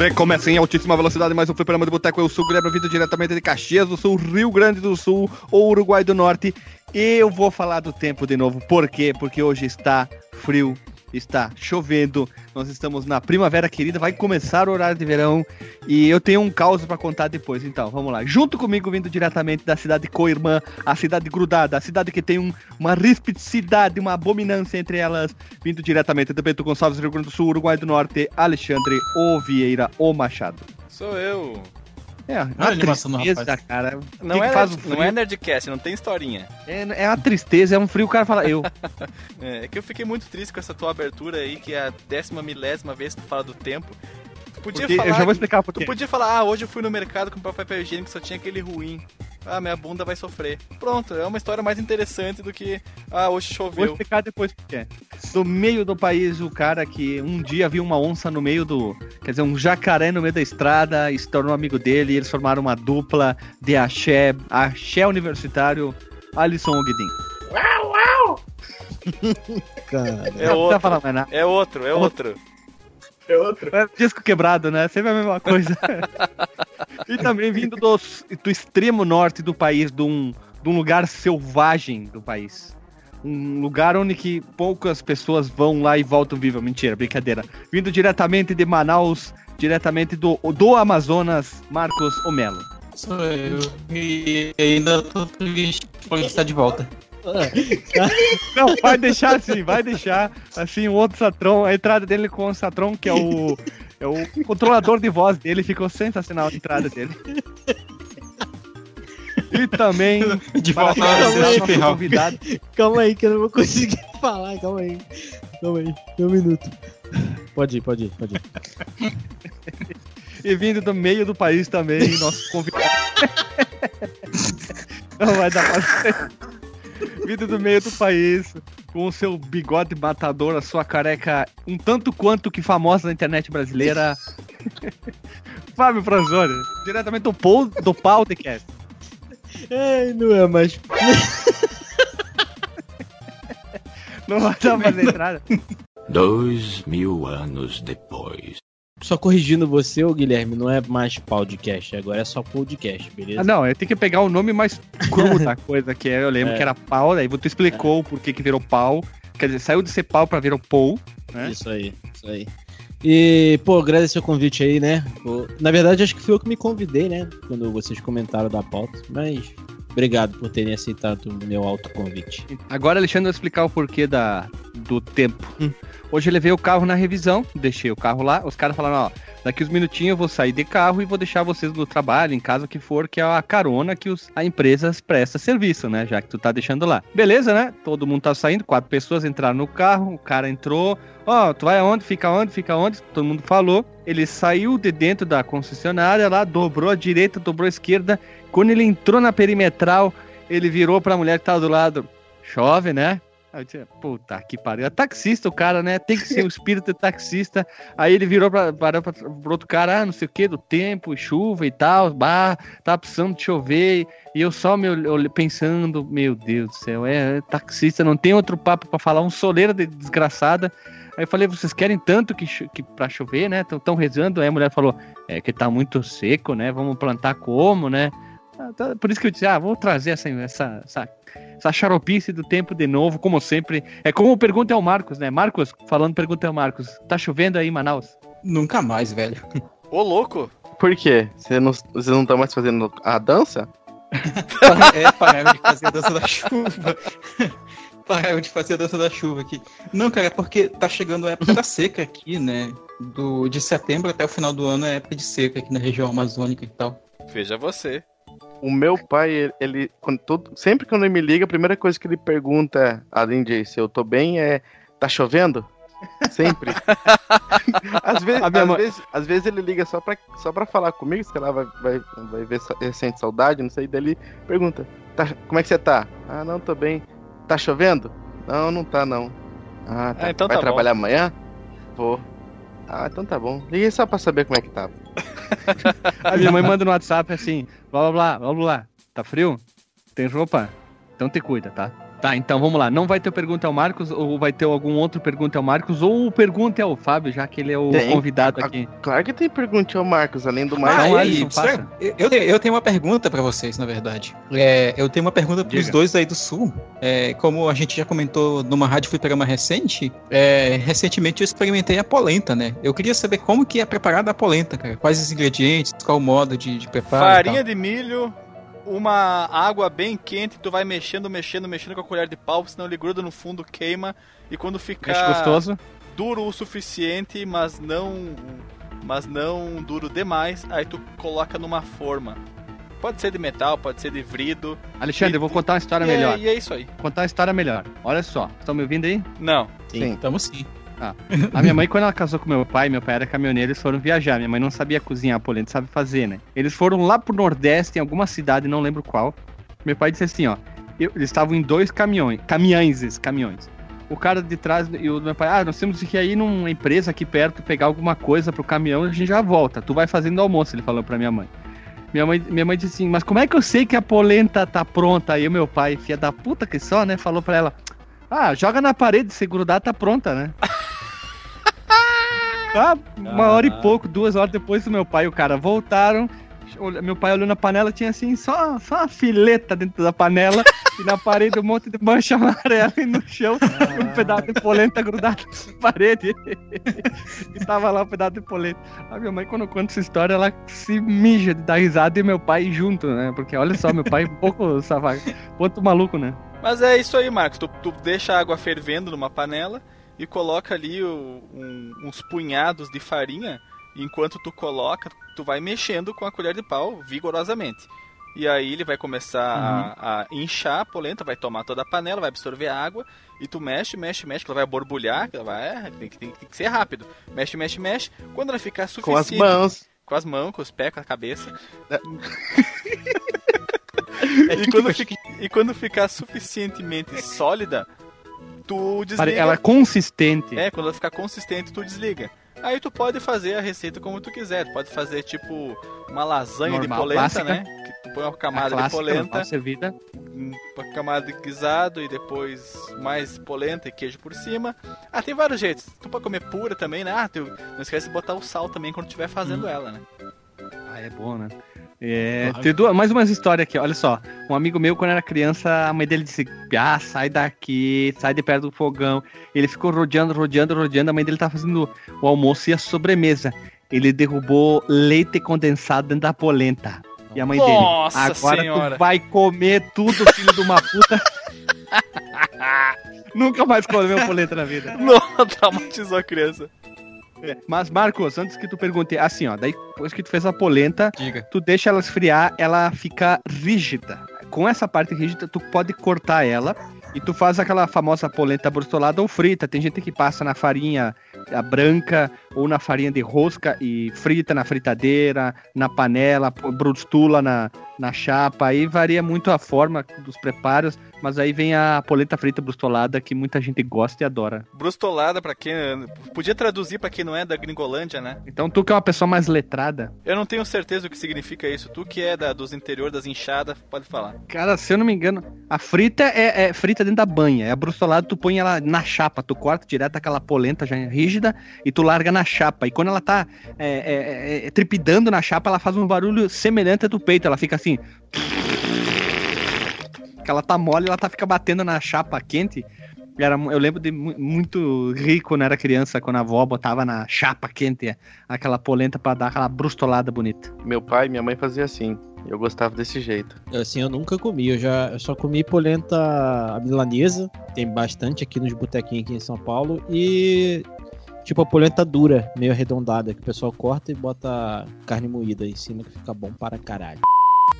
Recomeça em altíssima velocidade mais um Fliperama de Boteco. Eu sou o Guilherme, vindo diretamente de Caxias do Sul, Rio Grande do Sul ou Uruguai do Norte. E eu vou falar do tempo de novo. Por quê? Porque hoje está frio está chovendo, nós estamos na primavera querida, vai começar o horário de verão e eu tenho um caos para contar depois. Então, vamos lá. Junto comigo, vindo diretamente da cidade co-irmã, a cidade grudada, a cidade que tem um, uma rispicidade, uma abominância entre elas, vindo diretamente do Bento Gonçalves, Rio Grande do Sul, Uruguai do Norte, Alexandre O Vieira O Machado. Sou eu. É, uma animação do tristeza, rapaz. cara. Não, que é, que faz o não é Nerdcast, não tem historinha. É, é uma tristeza, é um frio, o cara fala, eu. É, é que eu fiquei muito triste com essa tua abertura aí, que é a décima milésima vez que tu fala do tempo. Tu podia Porque- falar. eu já vou explicar por Tu quê. podia falar, ah, hoje eu fui no mercado comprar papel higiênico, só tinha aquele ruim. Ah, minha bunda vai sofrer. Pronto, é uma história mais interessante do que, ah, hoje Vou choveu. explicar depois por quê. Do meio do país, o cara que um dia viu uma onça no meio do. Quer dizer, um jacaré no meio da estrada e se tornou amigo dele. E eles formaram uma dupla de axé, axé universitário, Alisson Ogdin. Cara. É precisa outro, é outro, é outro. É outro. É disco quebrado, né? Sempre a mesma coisa. e também vindo do, do extremo norte do país, de um, de um lugar selvagem do país. Um lugar onde que poucas pessoas vão lá e voltam vivas. Mentira, brincadeira. Vindo diretamente de Manaus, diretamente do, do Amazonas, Marcos Omelo. Sou eu. E ainda tô triste por estar de volta. Não, vai deixar assim, vai deixar assim o outro Satron, a entrada dele com o Satron, que é o, é o controlador de voz dele, ficou sensacional a entrada dele. E também De volta nosso convidado, Calma aí que eu não vou conseguir falar, calma aí. Calma aí, um minuto. Pode ir, pode ir, pode ir. e vindo do meio do país também, nosso convidado. Não vai dar pra ser. Vindo do meio do país, com o seu bigode matador, a sua careca um tanto quanto que famosa na internet brasileira. Fábio Franzoni, diretamente do, Paul, do podcast. Ai, não é mais. Não vai dar fazer entrada. Dois mil anos depois. Só corrigindo você, ô Guilherme, não é mais podcast, agora é só podcast, beleza? Ah, não, eu tenho que pegar o nome mais cru da coisa, que é, eu lembro É. que era pau, daí tu explicou o porquê que virou pau. Quer dizer, saiu de ser pau pra virar Paul. né? Isso aí, isso aí. E, pô, agradecer o convite aí, né? Na verdade, acho que fui eu que me convidei, né? Quando vocês comentaram da pauta. Mas obrigado por terem aceitado o meu autoconvite. Agora, Alexandre vai explicar o porquê da, do tempo. Hoje eu levei o carro na revisão, deixei o carro lá. Os caras falaram: ó, daqui uns minutinhos eu vou sair de carro e vou deixar vocês no trabalho, em casa que for, que é a carona que os, a empresa presta serviço, né? Já que tu tá deixando lá. Beleza, né? Todo mundo tá saindo, quatro pessoas entraram no carro, o cara entrou. Ó, tu vai aonde? Fica onde? Fica onde? Todo mundo falou. Ele saiu de dentro da concessionária lá, dobrou a direita, dobrou a esquerda. Quando ele entrou na perimetral, ele virou pra mulher que tava do lado. Chove, né? Aí eu disse, puta que pariu. É taxista o cara, né? Tem que ser o espírito de taxista. Aí ele virou pra, para, pra, pro outro cara, ah, não sei o que, do tempo, chuva e tal. Bah, tá precisando de chover. E eu só me pensando, meu Deus do céu, é, é taxista, não tem outro papo pra falar, um soleira de desgraçada. Aí eu falei, vocês querem tanto que, que pra chover, né? Tão, tão rezando. Aí a mulher falou, é que tá muito seco, né? Vamos plantar como, né? Ah, tá- Por isso que eu disse, ah, vou trazer essa, essa, essa, essa xaropice do tempo de novo, como sempre. É como pergunta ao Marcos, né? Marcos, falando pergunta ao Marcos, tá chovendo aí em Manaus? Nunca mais, velho. Ô, louco! Por quê? Vocês não estão não tão mais fazendo a dança? É, pararam de fazer a dança da chuva. pararam de fazer a dança da chuva aqui. Não, cara, é porque tá chegando a época da seca aqui, né? Do, de setembro até o final do ano é época de seca aqui na região amazônica e tal. Veja você. O meu pai, ele, quando todo- sempre quando ele me liga, a primeira coisa que ele pergunta, além de se eu tô bem, é: tá chovendo? Sempre. às, vezes, às, mãe- vezes, às vezes ele liga só pra, só pra falar comigo, se ela vai, vai, vai ver, sente saudade, não sei. Daí ele pergunta: tá, como é que você tá? Ah, não, tô bem. Tá chovendo? Não, não tá não. Ah, tá. Ah, então vai tá bom. trabalhar amanhã? Vou. Ah, então tá bom. Liguei só pra saber como é que tava. A minha mãe manda no WhatsApp assim, blá blá blá, blá blá. Tá frio? Tem roupa? Então te cuida, tá? Tá, então vamos lá. Não vai ter pergunta ao Marcos, ou vai ter algum outro pergunta ao Marcos, ou pergunta ao Fábio, já que ele é o Tem. convidado A- aqui. Claro que tem pergunta ao Marcos, além do mais. Ah, Então, e Alisson, aí, faça. eu, eu, eu tenho uma pergunta pra vocês, na verdade. É, eu tenho uma pergunta pros Diga. dois aí do Sul. É, como a gente já comentou numa rádio fliperama recente, é, recentemente eu experimentei a polenta, né? Eu queria saber como que é preparada a polenta, cara. Quais os ingredientes, qual o modo de, de preparo e Farinha tal. de milho, uma água bem quente, tu vai mexendo, mexendo, mexendo com a colher de pau, senão ele gruda no fundo, queima. E quando Mexe ficar gostoso. duro o suficiente, mas não mas não duro demais, aí tu coloca numa forma. Pode ser de metal, pode ser de vidro. Alexandre, eu vou contar uma história e, é, melhor. e é isso aí. Contar uma história melhor. Olha só, estão me ouvindo aí? Não. Sim. Estamos sim. A minha mãe, quando ela casou com meu pai, meu pai era caminhoneiro, eles foram viajar. Minha mãe não sabia cozinhar polenta, sabe fazer, né? Eles foram lá pro Nordeste, em alguma cidade, não lembro qual. Meu pai disse assim, ó. eu- eles estavam em dois caminhões, caminhões, caminhões. O cara de trás e o meu pai, ah, nós temos que ir numa empresa aqui perto pegar alguma coisa pro caminhão e a gente já volta. Tu vai fazendo almoço, ele falou pra minha mãe. Minha mãe, minha mãe disse assim, mas como é que eu sei que a polenta tá pronta? Aí o meu pai, filha da puta que só, né, falou pra ela, ah, joga na parede, se grudar tá pronta, né? Ah, uma hora e pouco, duas horas depois do meu pai e o cara voltaram. Meu pai olhou na panela, tinha assim, só, só uma fileta dentro da panela e na parede um monte de mancha amarela e no chão um pedaço de polenta grudado na parede. e tava lá um pedaço de polenta. A minha mãe, quando conta essa história, ela se mija de dar risada e meu pai junto, né? Porque olha só, meu pai é um pouco savaga, ponto maluco, né? Mas é isso aí, Marcos. Tu, tu deixa a água fervendo numa panela e coloca ali o- um- uns punhados de farinha. Enquanto tu coloca, tu vai mexendo com a colher de pau vigorosamente. E aí ele vai começar a, a inchar a polenta, vai tomar toda a panela, vai absorver a água. E tu mexe, mexe, mexe, que ela vai borbulhar, ela vai, é, tem, que- tem, tem que ser rápido. Mexe, mexe, mexe. Quando ela ficar Com as suficiente... mãos. Com as mãos, com os pés, com a cabeça. É E quando, fica- e quando ficar suficientemente sólida, tu desliga. Ela é consistente. É, quando ela ficar consistente, tu desliga. Aí tu pode fazer a receita como tu quiser. Tu pode fazer tipo uma lasanha Normal, de polenta, clássica. né? Que tu põe uma camada de clássica, polenta, normal, servida. uma camada de guisado e depois mais polenta e queijo por cima. Ah, tem vários jeitos. Tu pode comer pura também, né? Ah, tu não esquece de botar o sal também quando estiver fazendo ela, né? Ah, é bom, né? É, tem duas, mais umas histórias aqui, olha só. Um amigo meu, quando era criança, a mãe dele disse: Ah, sai daqui, sai de perto do fogão. Ele ficou rodeando, rodeando, rodeando. A mãe dele tava fazendo o almoço e a sobremesa. Ele derrubou leite condensado dentro da polenta. E a mãe Nossa dele, agora Senhora. tu vai comer tudo, filho de uma puta. Nunca mais comeu polenta na vida. Não, traumatizou a criança. É, Mas, Marcos, antes que tu pergunte, assim, ó, daí depois que tu fez a polenta, Diga. tu deixa ela esfriar, ela fica rígida. Com essa parte rígida, tu pode cortar ela e tu faz aquela famosa polenta brustolada ou frita. Tem gente que passa na farinha a branca ou na farinha de rosca e frita na fritadeira, na panela, brustula na, na chapa. Aí varia muito a forma dos preparos, mas aí vem a polenta frita brustolada que muita gente gosta e adora. Brustolada, pra quem. Podia traduzir pra quem não é da Gringolândia, né? Então tu que é uma pessoa mais letrada, Eu não tenho certeza do que significa isso. Tu que é da, dos interior das inchadas, pode falar. Cara, se eu não me engano, a frita é, é frita dentro da banha. É a brustolada, tu põe ela na chapa, tu corta direto aquela polenta já rígida e tu larga na chapa. E quando ela tá é, é, é, tripidando na chapa, ela faz um barulho semelhante ao do peito. Ela fica assim. Que ela tá mole, ela tá fica batendo na chapa quente. Era, eu lembro de mu- muito rico quando era criança, quando a avó botava na chapa quente aquela polenta pra dar aquela brustolada bonita. Meu pai e minha mãe faziam assim. Eu gostava desse jeito. Assim, eu nunca comi. Eu já eu só comi polenta milanesa. Tem bastante aqui nos botequinhos aqui em São Paulo. E tipo a polenta dura, meio arredondada, que o pessoal corta e bota carne moída em cima, que fica bom para caralho.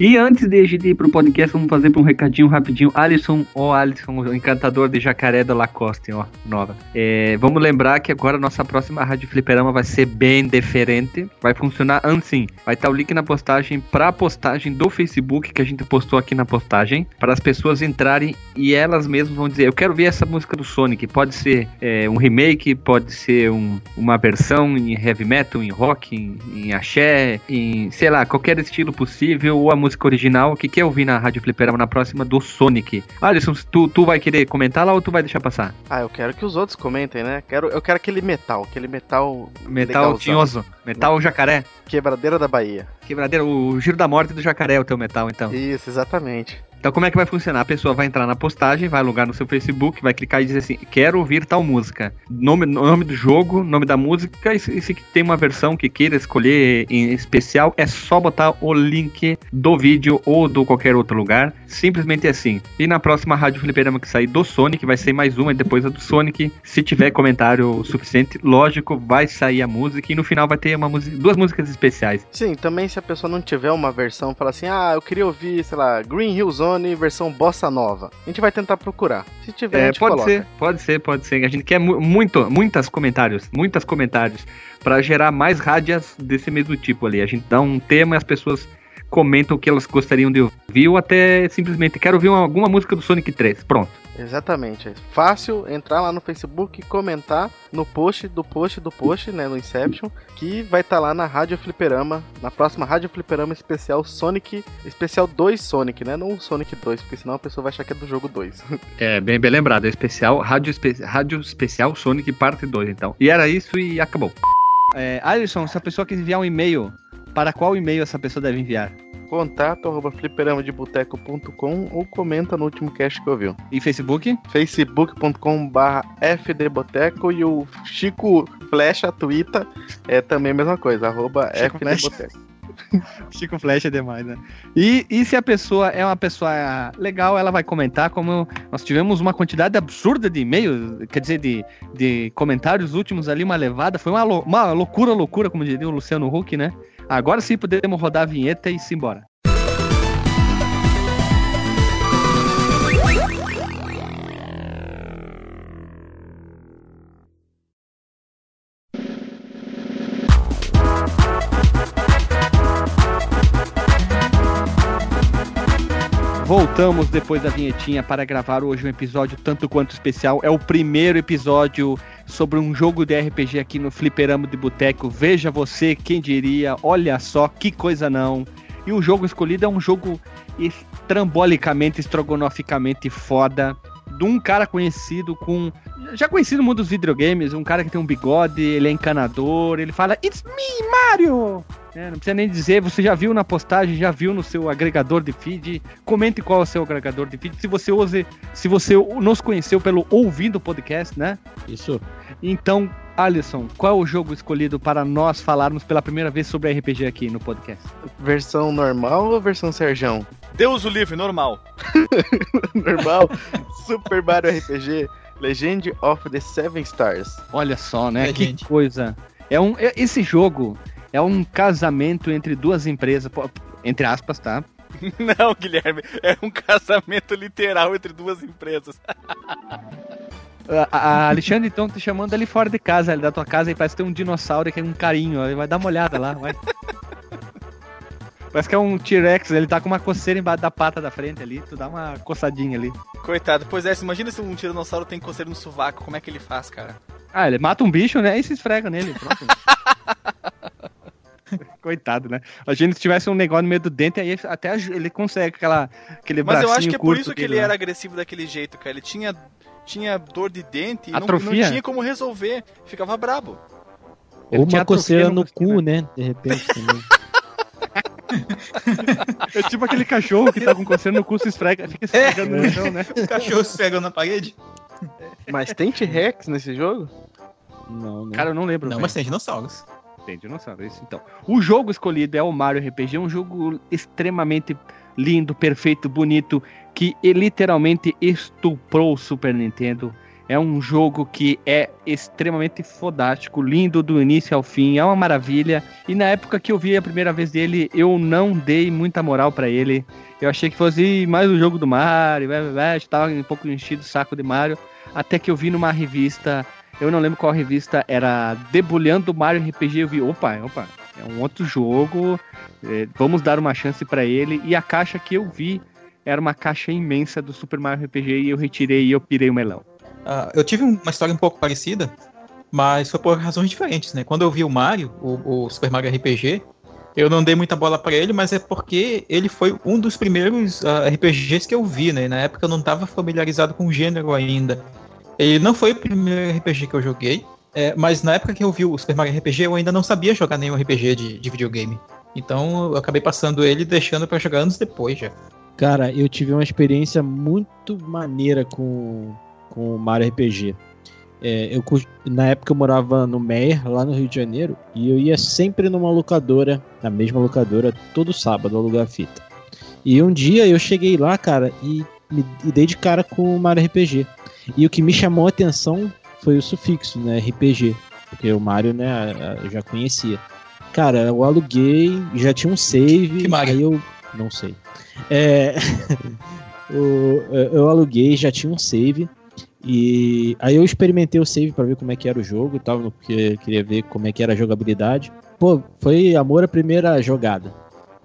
E antes de a gente ir pro podcast, vamos fazer um recadinho rapidinho. Alisson, ó Alisson, o encantador de jacaré da Lacoste, ó, nova. É, vamos lembrar que agora a nossa próxima Rádio Fliperama vai ser bem diferente. Vai funcionar assim. Vai estar o link na postagem pra postagem do Facebook que a gente postou aqui na postagem. Para as pessoas entrarem e elas mesmas vão dizer: Eu quero ver essa música do Sonic. Pode ser é, um remake, pode ser um- uma versão em heavy metal, em rock, em, em axé, em sei lá, qualquer estilo possível, ou a música música original que quer ouvir na Rádio Fliperama na próxima do Sonic. Alisson, tu, tu vai querer comentar lá ou tu vai deixar passar? Ah, eu quero que os outros comentem, né? Quero, eu quero aquele metal, aquele metal. Metal tinhoso. Metal jacaré. Quebradeira da Bahia. Quebradeira, o giro da morte do jacaré é o teu metal, então. Isso, exatamente. Então como é que vai funcionar? A pessoa vai entrar na postagem, vai alugar no seu Facebook, vai clicar e dizer assim, quero ouvir tal música. Nome, nome do jogo, nome da música, e se, e se tem uma versão que queira escolher em especial, é só botar o link do vídeo ou do qualquer outro lugar. Simplesmente assim. E na próxima Rádio Fliperama que sair do Sonic, vai ser mais uma e depois a do Sonic. Se tiver comentário suficiente, lógico, vai sair a música e no final vai ter uma duas músicas especiais. Sim, também se a pessoa não tiver uma versão, fala assim, ah, eu queria ouvir, sei lá, Green Hill Zone versão bossa nova. A gente vai tentar procurar. Se tiver, a É, gente pode coloca. ser, pode ser, pode ser. A gente quer mu muito, muitas comentários, muitas comentários para gerar mais rádias desse mesmo tipo ali. A gente dá um tema e as pessoas comentam o que elas gostariam de ouvir ou até simplesmente quero ouvir uma- alguma música do Sonic 3. Pronto. Exatamente. É fácil entrar lá no Facebook e comentar no post do post do post, né, no Inception, que vai estar lá na Rádio Fliperama, na próxima Rádio Fliperama especial Sonic, especial 2 Sonic, né, não o Sonic 2, porque senão a pessoa vai achar que é do jogo 2. É, bem, bem lembrado. É especial, rádio, espe rádio especial Sonic parte 2, então. E era isso e acabou. É, Alisson, se a pessoa quiser enviar um e-mail, para qual e-mail essa pessoa deve enviar? Contato arroba fliperamadeboteco.com ou comenta no último cast que ouviu. E Facebook? facebook.com barra fdboteco e o Chico Flecha Twitter é também a mesma coisa, arroba Chico fdboteco. Chico Flash é demais, né? E, e se a pessoa é uma pessoa legal, ela vai comentar, como nós tivemos uma quantidade absurda de e-mails, quer dizer, de, de comentários últimos ali, uma levada, foi uma, uma loucura, loucura, como diria o Luciano Huck, né? Agora sim podemos rodar a vinheta e se Voltamos depois da vinhetinha para gravar hoje um episódio tanto quanto especial. É o primeiro episódio sobre um jogo de RPG aqui no Fliperama de Boteco. Veja você, quem diria, olha só que coisa não. E o jogo escolhido é um jogo estrambolicamente, estrogonoficamente foda. De um cara conhecido com. Já conhecido no mundo dos videogames, um cara que tem um bigode, ele é encanador, ele fala It's me, Mario! É, não precisa nem dizer, você já viu na postagem, já viu no seu agregador de feed. Comente qual é o seu agregador de feed. Se você use, se você nos conheceu pelo ouvindo o podcast, né? Isso. Então, Alisson, qual é o jogo escolhido para nós falarmos pela primeira vez sobre RPG aqui no podcast? Versão normal ou versão Serjão? Deus o livre, normal. normal, Super Mario RPG Legend of the Seven Stars. Olha só, né? É, que gente. coisa. É um, é- esse jogo é um casamento entre duas empresas, entre aspas, tá? Não, Guilherme, é um casamento literal entre duas empresas. A, a Alexandre, então, tá chamando ali fora de casa, ali da tua casa, e parece que tem um dinossauro que é um carinho. Vai dar uma olhada lá, vai. Parece que é um T-Rex, ele tá com uma coceira embaixo da pata da frente ali, tu dá uma coçadinha ali. Coitado, pois é, imagina se um tiranossauro tem coceira no sovaco, como é que ele faz, cara? Ah, ele mata um bicho, né? E se esfrega nele, pronto. Coitado, né? A gente se tivesse um negócio no meio do dente, aí até ele consegue aquela, aquele Mas eu acho que é por isso que ele lá. era agressivo daquele jeito, cara. Ele tinha, tinha dor de dente e não, não tinha como resolver. Ficava brabo. Ou uma coceira no cu, né? De repente também. É tipo aquele cachorro que tá com coceira no cu, se esfrega, fica se esfregando no chão, né? O cachorro se pegando na parede? Mas tem T-Rex nesse jogo? Não, não. Cara, eu não lembro. Não, velho. mas tem dinossauros. Tem dinossauro, isso então. O jogo escolhido é o Mario RPG, um jogo extremamente lindo, perfeito, bonito, que literalmente estuprou o Super Nintendo. É um jogo que é extremamente fodástico, lindo do início ao fim, é uma maravilha. E na época que eu vi a primeira vez dele, eu não dei muita moral pra ele. Eu achei que fosse mais um jogo do Mario, blá, blá, blá, estava um pouco enchido o saco de Mario. Até que eu vi numa revista, eu não lembro qual revista, era Debulhando Mario RPG. Eu vi, opa, opa, é um outro jogo, é, vamos dar uma chance pra ele. E a caixa que eu vi era uma caixa imensa do Super Mario RPG e eu retirei e eu pirei o melão. Ah, eu tive uma história um pouco parecida, mas foi por razões diferentes, né? Quando eu vi o Mario, o, o Super Mario RPG, Eu não dei muita bola pra ele, mas é porque ele foi um dos primeiros ah, RPGs que eu vi, né? Na época eu não tava familiarizado com o gênero ainda. Ele não foi o primeiro RPG que eu joguei, é, mas na época que eu vi o Super Mario RPG, eu ainda não sabia jogar nenhum RPG de, de videogame. Então eu acabei passando ele e deixando pra jogar anos depois já. Cara, eu tive uma experiência muito maneira com, com o Mario RPG. É, eu, na época eu morava no Meyer, lá no Rio de Janeiro, e eu ia sempre numa locadora, na mesma locadora, todo sábado alugar fita. E um dia eu cheguei lá, cara, e me e dei de cara com o Mario RPG. E o que me chamou a atenção foi o sufixo, né, RPG, porque o Mario, né, a- a- eu já conhecia. Cara, eu aluguei, já tinha um save, Que Mario? aí eu não sei. É, eu eu aluguei, já tinha um save. E aí eu experimentei o save pra ver como é que era o jogo e tal, porque eu queria ver como é que era a jogabilidade. Pô, foi amor à primeira jogada.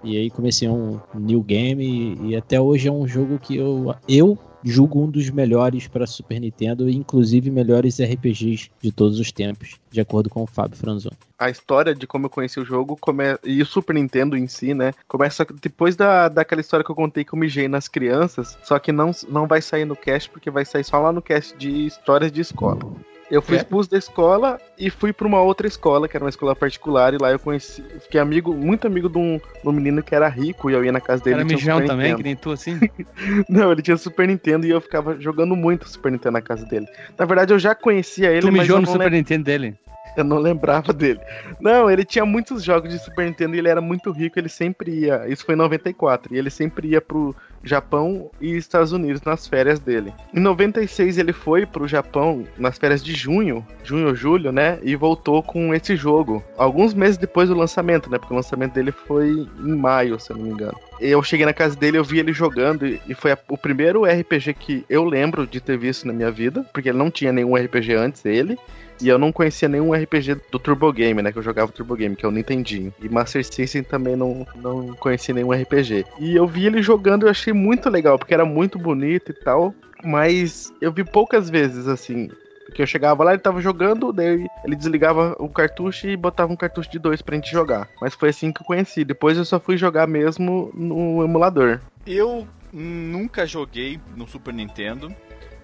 E aí comecei um new game e, e até hoje é um jogo que eu, eu julgo um dos melhores para Super Nintendo, inclusive melhores RPGs de todos os tempos, de acordo com o Fábio Franzon. a história de como eu conheci o jogo come... e o Super Nintendo em si, né? Começa depois da, daquela história que eu contei que eu mijei nas crianças, só que não, não vai sair no cast, porque vai sair só lá no cast de histórias de escola. Eu fui É? expulso da escola e fui pra uma outra escola, que era uma escola particular, e lá eu conheci, fiquei amigo, muito amigo de um, de um menino que era rico, e eu ia na casa dele. Era um mijão também, Nintendo. que nem tu assim. Não, ele tinha Super Nintendo e eu ficava jogando muito Super Nintendo na casa dele. Na verdade, eu já conhecia ele, tu mas mijou eu no Super Nintendo dele. Eu não lembrava dele. Não, ele tinha muitos jogos de Super Nintendo e ele era muito rico, ele sempre ia. Isso foi em 94, e ele sempre ia pro Japão e Estados Unidos nas férias dele. Em 96 ele foi pro Japão nas férias de junho, junho ou julho, né? E voltou com esse jogo. Alguns meses depois do lançamento, né? Porque o lançamento dele foi em maio, se eu não me engano. Eu cheguei na casa dele, eu vi ele jogando e foi a- o primeiro RPG que eu lembro de ter visto na minha vida, porque ele não tinha nenhum RPG antes dele. E eu não conhecia nenhum RPG do Turbo Game, né? Que eu jogava Turbo Game, que é o Nintendinho. E Master System também não, não conhecia nenhum RPG. E eu vi ele jogando e achei muito legal, porque era muito bonito e tal. Mas eu vi poucas vezes, assim. Que eu chegava lá, ele tava jogando, daí ele desligava o cartucho e botava um cartucho de dois pra gente jogar. Mas foi assim que eu conheci. Depois eu só fui jogar mesmo no emulador. Eu nunca joguei no Super Nintendo.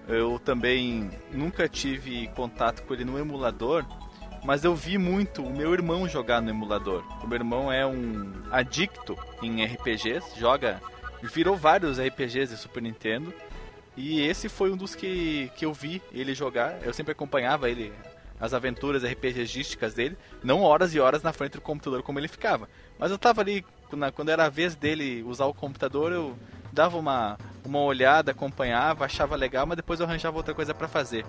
Eu também nunca tive contato com ele no emulador. Mas eu vi muito o meu irmão jogar no emulador. O meu irmão é um adicto em RPGs, joga. Virou vários RPGs de Super Nintendo. E esse foi um dos que, que eu vi ele jogar. Eu sempre acompanhava ele, as aventuras RPGísticas dele. Não horas e horas na frente do computador como ele ficava. Mas eu tava ali, quando era a vez dele usar o computador, eu dava uma, uma olhada, acompanhava, achava legal, mas depois eu arranjava outra coisa pra fazer.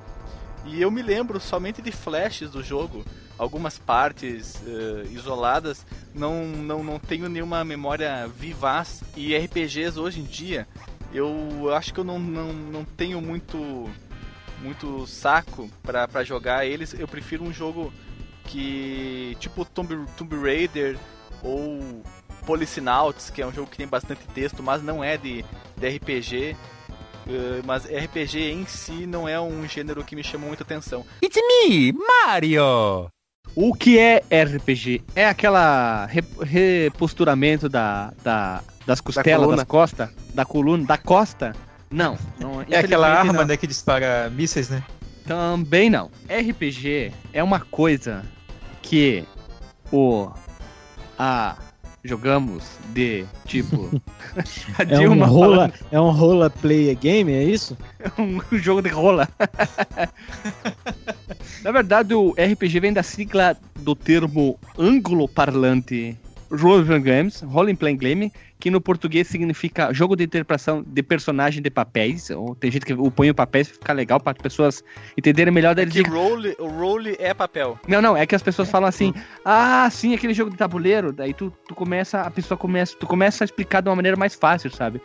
E eu me lembro somente de flashes do jogo, algumas partes eh, isoladas, não, não, não tenho nenhuma memória vivaz. E RPGs hoje em dia, eu acho que eu não, não, não tenho muito, muito saco pra jogar eles. Eu prefiro um jogo que, tipo Tomb, Tomb Raider ou Policenauts, que é um jogo que tem bastante texto, mas não é de, de RPG. Eh, mas RPG em si não é um gênero que me chama muita atenção. It's me, Mario! O que é RPG? É aquela re- reposturamento da, da- das costelas, coluna. das costas, da coluna, da costa? Não. não É aquela arma, não. né, que dispara mísseis, né? Também não. RPG é uma coisa que o a jogamos de tipo a É um, rola, é um rola play game, é isso? falando, um jogo de rola. Na verdade, o RPG vem da sigla do termo ângulo-parlante Role Playing Games, Role Playing Game, que no português significa jogo de interpretação de personagem de papéis. Ou tem gente que põe o papéis pra ficar legal para as pessoas entenderem melhor. Daí eles Que role, o role é papel. não, não, é que as pessoas falam assim, ah, sim, aquele jogo de tabuleiro, daí tu, tu começa, a pessoa começa, tu começa a explicar de uma maneira mais fácil, sabe?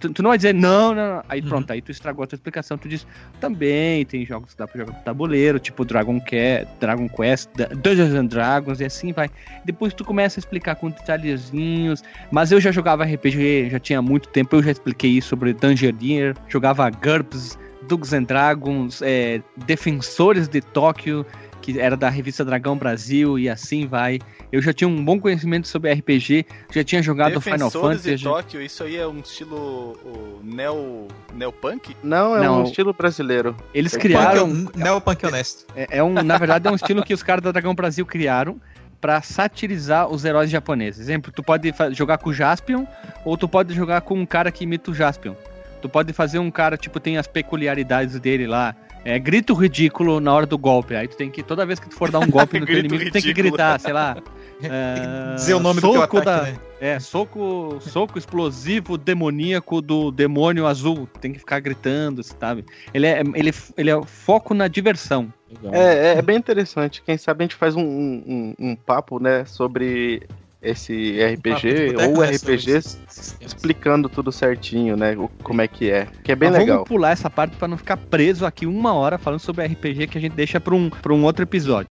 Tu, tu não vai dizer, não, não, não. aí Uhum. pronto, aí tu estragou a tua explicação, tu diz, também tem jogos que dá pra jogar com tabuleiro, tipo Dragon, Quest, Dragon Quest, Dungeons and Dragons, e assim vai. Depois tu começa a explicar com detalhezinhos, mas eu já jogava RPG, já tinha muito tempo, eu já expliquei isso sobre Dungeoneer, jogava GURPS, Dungeons and Dragons, é, Defensores de Tóquio, que era da revista Dragão Brasil e assim vai. Eu já tinha um bom conhecimento sobre RPG, já tinha jogado Final Defensores Fantasy. de já- Tóquio, isso aí é um estilo o, neo, neopunk? Não, é Não. um estilo brasileiro. Eles Punk criaram. Punk, neopunk honesto. É, é um, na verdade, é um estilo que os caras da Dragão Brasil criaram pra satirizar os heróis japoneses. Exemplo, tu pode jogar com o Jaspion ou tu pode jogar com um cara que imita o Jaspion. Tu pode fazer um cara, tipo, tem as peculiaridades dele lá. É grito ridículo na hora do golpe. Aí tu tem que, toda vez que tu for dar um golpe no teu inimigo, tu tem que ridículo. gritar, sei lá. é, Dizer o nome do teu soco ataque, da- né? É, soco, soco explosivo demoníaco do demônio azul. Tem que ficar gritando, sabe? Ele é, ele, ele é foco na diversão. Legal. É, é bem interessante. Quem sabe a gente faz um, um, um papo, né, sobre esse RPG de boteco, ou né, RPGs temas. explicando tudo certinho, né, o- como é que é. Que é bem Mas legal. Vamos pular essa parte pra não ficar preso aqui uma hora falando sobre RPG que a gente deixa pra um, pra um outro episódio.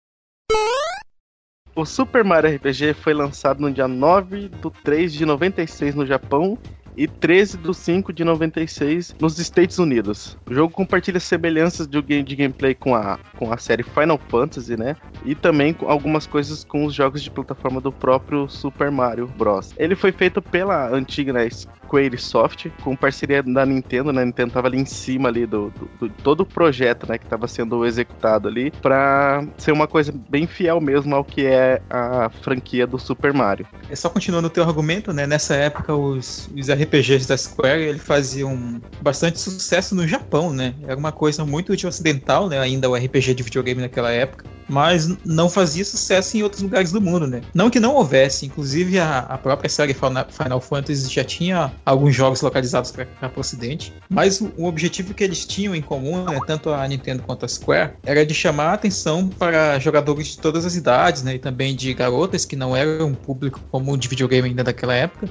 O Super Mario RPG foi lançado no dia 9 do 3 de 96 no Japão e 13 do 5 de 96 nos Estados Unidos. O jogo compartilha semelhanças de, game, de gameplay com a, com a série Final Fantasy, né? E também com algumas coisas com os jogos de plataforma do próprio Super Mario Bros. Ele foi feito pela antiga né, Squaresoft, com parceria da Nintendo, né? A Nintendo tava ali em cima ali do, do, do todo o projeto, né, que estava sendo executado ali, para ser uma coisa bem fiel mesmo ao que é a franquia do Super Mario. É só continuando o teu argumento, né? Nessa época, os, os RPGs da Square ele faziam bastante sucesso no Japão, né? Era uma coisa muito de ocidental, né? Ainda o RPG de videogame naquela época. Mas não fazia sucesso em outros lugares do mundo, né? Não que não houvesse, inclusive a, a própria série Final Final Fantasy já tinha alguns jogos localizados para o Ocidente. Mas o, o objetivo que eles tinham em comum, né? Tanto a Nintendo quanto a Square, era de chamar a atenção para jogadores de todas as idades, né? E também de garotas que não eram um público comum de videogame ainda daquela época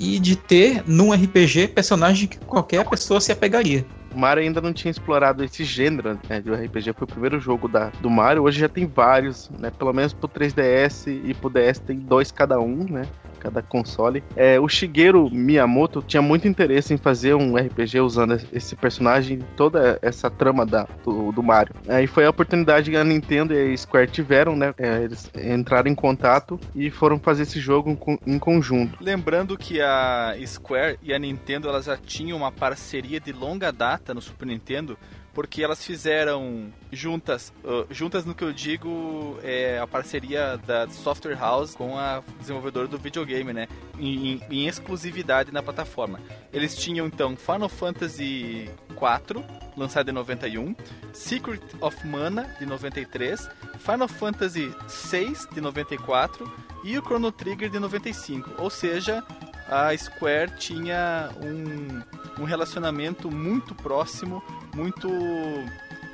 e de ter num RPG personagem que qualquer pessoa se apegaria. O Mario ainda não tinha explorado esse gênero né, de RPG, foi o primeiro jogo da, do Mario. Hoje já tem vários, né? Pelo menos pro 3DS e pro DS tem dois cada um, né? Cada console. É, o Shigeru Miyamoto tinha muito interesse em fazer um RPG usando esse personagem, toda essa trama da, do, do Mario. Aí foi a oportunidade que a Nintendo e a Square tiveram, né? É, eles entraram em contato e foram fazer esse jogo em conjunto. Lembrando que a Square e a Nintendo elas já tinham uma parceria de longa data no Super Nintendo, porque elas fizeram juntas, uh, juntas no que eu digo é a parceria da Software House com a desenvolvedora do videogame, né, em, em- em exclusividade na plataforma. Eles tinham então Final Fantasy IV, lançado em 91, Secret of Mana de 93, Final Fantasy VI de 94 e o Chrono Trigger de 95. Ou seja, a Square tinha um, um relacionamento muito próximo, muito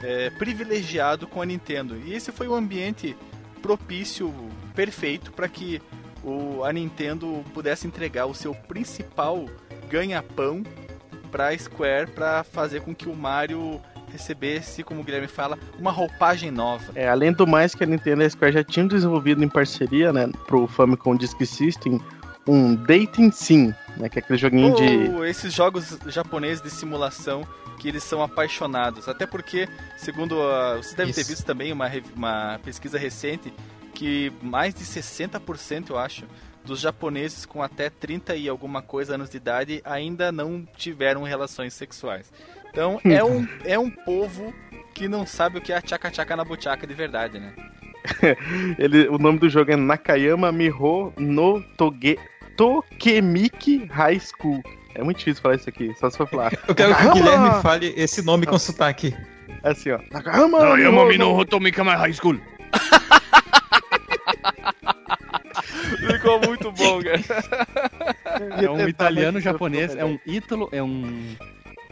é, privilegiado com a Nintendo. E esse foi o ambiente propício, perfeito, para que o, a Nintendo pudesse entregar o seu principal ganha-pão para a Square para fazer com que o Mario recebesse, como o Guilherme fala, uma roupagem nova. É, além do mais que a Nintendo e a Square já tinham desenvolvido em parceria, né, pro Famicom Disk System, um Dating Sim, né, que é aquele joguinho de... Ou esses jogos japoneses de simulação que eles são apaixonados. Até porque, segundo a, vocês devem ter Isso. visto também uma, re- uma pesquisa recente que mais de 60%, eu acho, dos japoneses com até 30 e alguma coisa anos de idade ainda não tiveram relações sexuais. Então é um, é um povo que não sabe o que é a tchaca-tchaca na buchaca de verdade, né? Ele, o nome do jogo é Nakayama Miho no Toge, Tokemiki High School. É muito difícil falar isso aqui, só se for falar. Eu quero que o! Guilherme fale esse nome com sotaque. Assim, ó. Nakayama Miho no- Hotomika High School. Ficou muito bom, cara. É um italiano japonês, é um ítalo, é um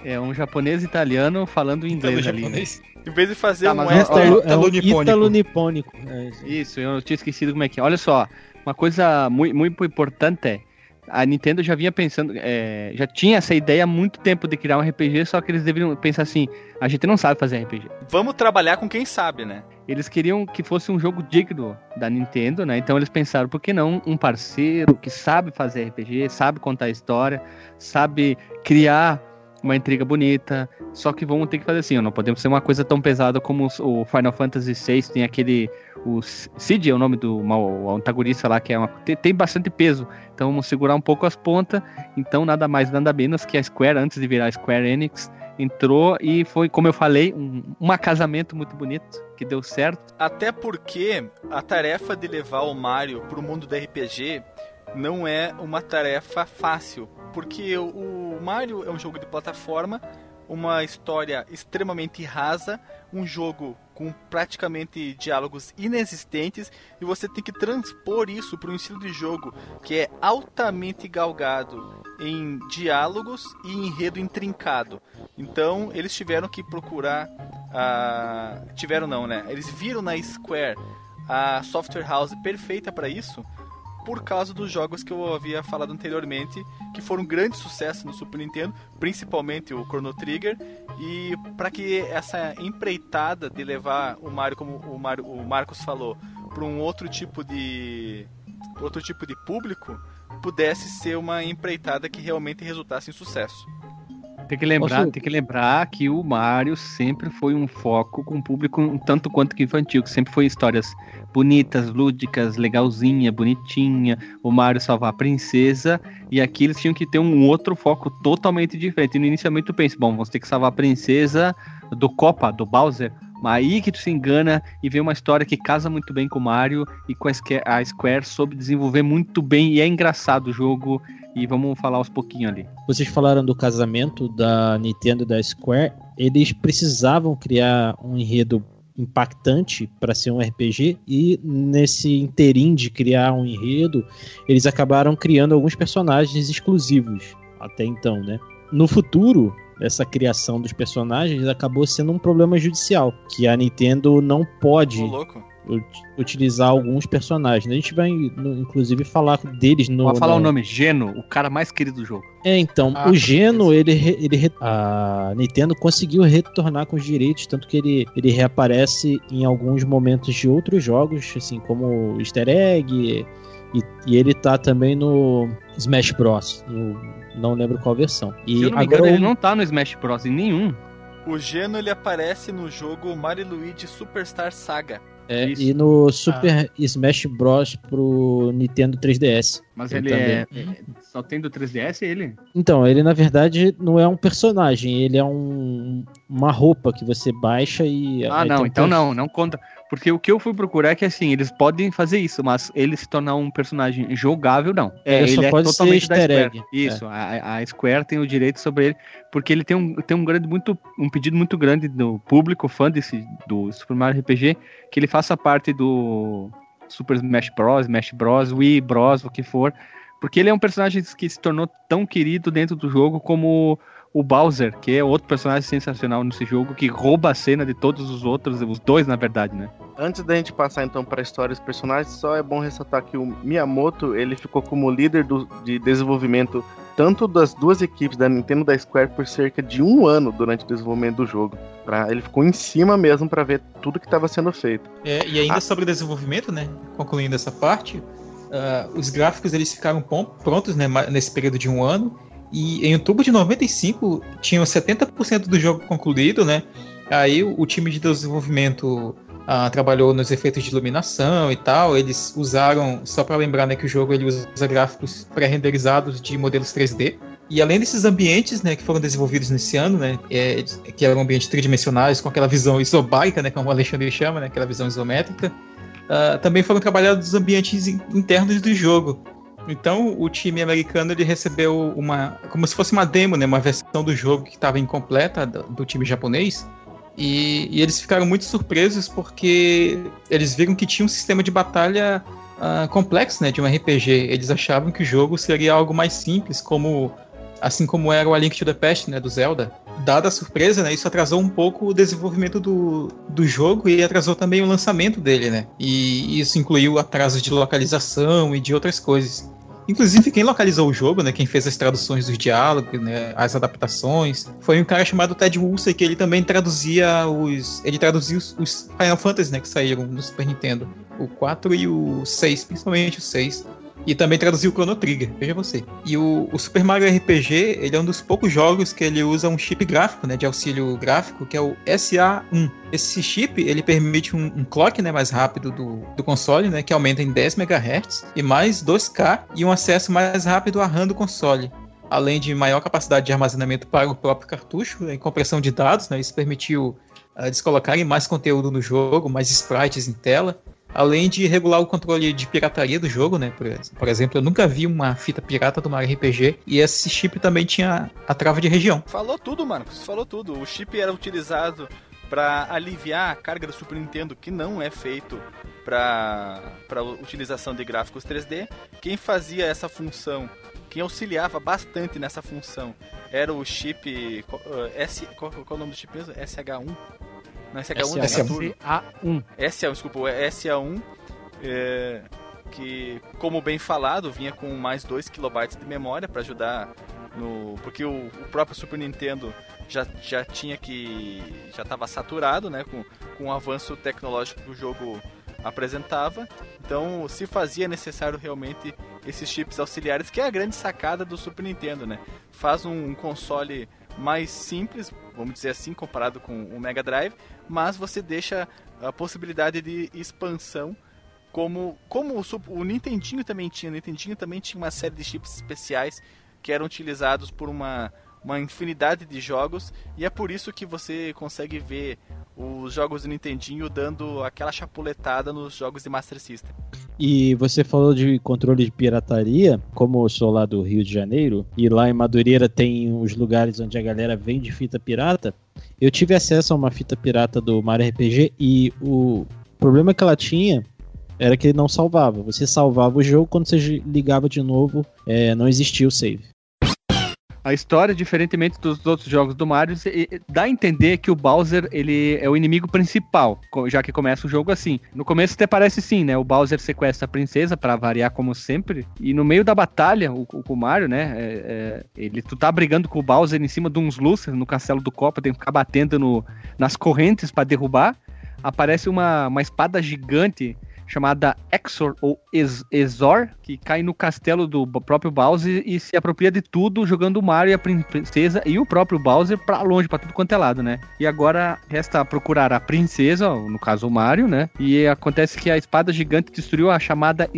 é um japonês italiano falando inglês ali. né? Em vez de fazer Tá, um mas L- ó, Ítalo- é um Ítalo-nipônico. ítalo-nipônico. É isso. Isso, eu tinha esquecido como é que é. Olha só, uma coisa muito, muito importante é a Nintendo já vinha pensando, é, já tinha essa ideia há muito tempo de criar um RPG, só que eles deveriam pensar assim: a gente não sabe fazer RPG. Vamos trabalhar com quem sabe, né? Eles queriam que fosse um jogo digno da Nintendo, né? Então eles pensaram, por que não um parceiro que sabe fazer RPG, sabe contar história, sabe criar uma intriga bonita. Só que vamos ter que fazer assim, não podemos ser uma coisa tão pesada como o Final Fantasy VI tem aquele. O Cid é o nome do o antagonista lá, que é uma, tem, tem bastante peso. Então vamos segurar um pouco as pontas. Então nada mais, nada menos que a Square, antes de virar Square Enix, entrou e foi, como eu falei, um, um acasamento muito bonito, que deu certo. Até porque a tarefa de levar o Mario pro mundo do RPG não é uma tarefa fácil. Porque o Mario é um jogo de plataforma, uma história extremamente rasa, um jogo com praticamente diálogos inexistentes e você tem que transpor isso para um estilo de jogo que é altamente galgado em diálogos e enredo intrincado. Então eles tiveram que procurar a tiveram não, né? Eles viram na Square a software house perfeita para isso por causa dos jogos que eu havia falado anteriormente, que foram um grande sucesso no Super Nintendo, principalmente o Chrono Trigger, e para que essa empreitada de levar o Mario, como o, o Marcos falou, para um outro tipo de outro tipo de público, pudesse ser uma empreitada que realmente resultasse em sucesso. Tem que lembrar, Posso- tem que lembrar que o Mario sempre foi um foco com um público um tanto quanto que infantil, que sempre foi histórias bonitas, lúdicas, legalzinha, bonitinha, o Mario salvar a princesa, e aqui eles tinham que ter um outro foco totalmente diferente. E no inicialmente tu pensa, bom, vamos ter que salvar a princesa do Copa, do Bowser, mas aí que tu se engana e vê uma história que casa muito bem com o Mario e com a Square, a Square soube desenvolver muito bem, e é engraçado o jogo, e vamos falar aos pouquinhos ali. Vocês falaram do casamento da Nintendo e da Square. Eles precisavam criar um enredo impactante para ser um RPG e nesse interim de criar um enredo, eles acabaram criando alguns personagens exclusivos até então, né? No futuro, essa criação dos personagens acabou sendo um problema judicial, que a Nintendo não pode ut- utilizar alguns personagens. A gente vai, inclusive, falar deles no. Vou falar no- o nome, Geno, o cara mais querido do jogo. É, então, Ah, o Geno, ele, ele a Nintendo conseguiu retornar com os direitos, tanto que ele, ele reaparece em alguns momentos de outros jogos, assim como Easter Egg, e, e ele tá também no Smash Bros. no- não lembro qual versão. E Se eu não me agora engano, ele o- não tá no Smash Bros. em nenhum. O Geno ele aparece no jogo Mario Luigi Superstar Saga. É, e no Super Smash Bros. pro Nintendo 3DS. Mas Ele ele, é, é- Só tem do 3DS ele? Então, ele na verdade não é um personagem, ele é um, uma roupa que você baixa e. Ah, aí não, um então não, não conta. Porque o que eu fui procurar é que assim, eles podem fazer isso, mas ele se tornar um personagem jogável, não. É, Ele só pode ser easter Square. egg, é. Isso, a, a Square tem o direito sobre ele, porque ele tem um, tem um grande, muito, um pedido muito grande do público fã desse, do Super Mario RPG, que ele faça parte do Super Smash Bros, Smash Bros, Wii Bros, o que for, porque ele é um personagem que se tornou tão querido dentro do jogo como o Bowser, que é outro personagem sensacional nesse jogo, que rouba a cena de todos os outros, os dois na verdade, né? Antes da gente passar então para a história dos personagens, só é bom ressaltar que o Miyamoto ele ficou como líder do- de desenvolvimento tanto das duas equipes da Nintendo e da Square por cerca de um ano durante o desenvolvimento do jogo. Pra, ele ficou em cima mesmo para ver tudo que estava sendo feito. É, e ainda sobre o desenvolvimento, né? Concluindo essa parte, ah, os gráficos eles ficaram prontos né, nesse período de um ano. E em outubro de 95 tinham 70% do jogo concluído, né? Aí o, time de desenvolvimento ah, trabalhou nos efeitos de iluminação e tal. Eles usaram, só para lembrar, né, que o jogo ele usa gráficos pré-renderizados de modelos 3D. E além desses ambientes, né, que foram desenvolvidos nesse ano, né, é, que eram ambientes tridimensionais com aquela visão isobárica, né, como o Alexandre chama, né, aquela visão isométrica, ah, também foram trabalhados os ambientes in- internos do jogo. Então, o time americano ele recebeu uma, como se fosse uma demo, né, uma versão do jogo que estava incompleta do, do time japonês. E, e eles ficaram muito surpresos porque eles viram que tinha um sistema de batalha ah, complexo, né, de um RPG. Eles achavam que o jogo seria algo mais simples, como assim como era o A Link to the Past, né, do Zelda. Dada a surpresa, né, isso atrasou um pouco o desenvolvimento do, do jogo e atrasou também o lançamento dele, né. E isso incluiu atrasos de localização e de outras coisas. Inclusive, quem localizou o jogo, né, quem fez as traduções dos diálogos, né, as adaptações, foi um cara chamado Ted Woolsey, que ele também traduzia os... Ele traduzia os, os Final Fantasy, né, que saíram no Super Nintendo. O 4 e o 6, principalmente o 6. E também traduziu o Chrono Trigger, veja você. E o, o, Super Mario RPG, ele é um dos poucos jogos que ele usa um chip gráfico, né, de auxílio gráfico, que é o SA1. Esse chip, ele permite um, um clock, né, mais rápido do, do console, né, que aumenta em 10 MHz, e mais 2K, e um acesso mais rápido à RAM do console além de maior capacidade de armazenamento para o próprio cartucho né, e compressão de dados. Né, isso permitiu uh, eles colocarem mais conteúdo no jogo, mais sprites em tela, além de regular o controle de pirataria do jogo, né? Por, exemplo, eu nunca vi uma fita pirata do Mario RPG e esse chip também tinha a trava de região. Falou tudo, Marcos, falou tudo. O chip era utilizado para aliviar a carga do Super Nintendo, que não é feito para utilização de gráficos 3D. Quem fazia essa função, quem auxiliava bastante nessa função, era o chip. Uh, S, qual, qual é o nome do chip mesmo? SH1? Não, SH1 é SA1. SA1, desculpa, é SA1. É, que, como bem falado, vinha com mais 2 KB de memória para ajudar no. Porque o, o, próprio Super Nintendo já, já tinha que. já estava saturado né, com, com o avanço tecnológico que o jogo apresentava. Então se fazia necessário realmente esses chips auxiliares, que é a grande sacada do Super Nintendo, né? Faz um, um console mais simples, vamos dizer assim, comparado com o Mega Drive, mas você deixa a possibilidade de expansão como, como o, o Nintendinho também tinha. O Nintendinho também tinha uma série de chips especiais que eram utilizados por uma, uma infinidade de jogos e é por isso que você consegue ver os jogos do Nintendinho dando aquela chapuletada nos jogos de Master System. E você falou de controle de pirataria, como eu sou lá do Rio de Janeiro, e lá em Madureira tem os lugares onde a galera vende fita pirata. Eu tive acesso a uma fita pirata do Mario RPG e o problema que ela tinha era que ele não salvava. Você salvava o jogo, quando você ligava de novo, é, não existia o save. A história, diferentemente dos outros jogos do Mario, dá a entender que o Bowser ele é o inimigo principal, já que começa o jogo assim. No começo até parece sim, né? O Bowser sequestra a princesa para variar como sempre, e no meio da batalha, o, o Mario, né? É, é, ele, tu tá brigando com o Bowser em cima de uns lúcidos no castelo do Copa, tem que ficar batendo no, nas correntes para derrubar. Aparece uma, uma espada gigante chamada Exor ou Exor, que cai no castelo do próprio Bowser e se apropria de tudo, jogando o Mario e a princesa e o próprio Bowser para longe, para tudo quanto é lado, né? E agora resta procurar a princesa, no caso o Mario, né? E acontece que a espada gigante destruiu a chamada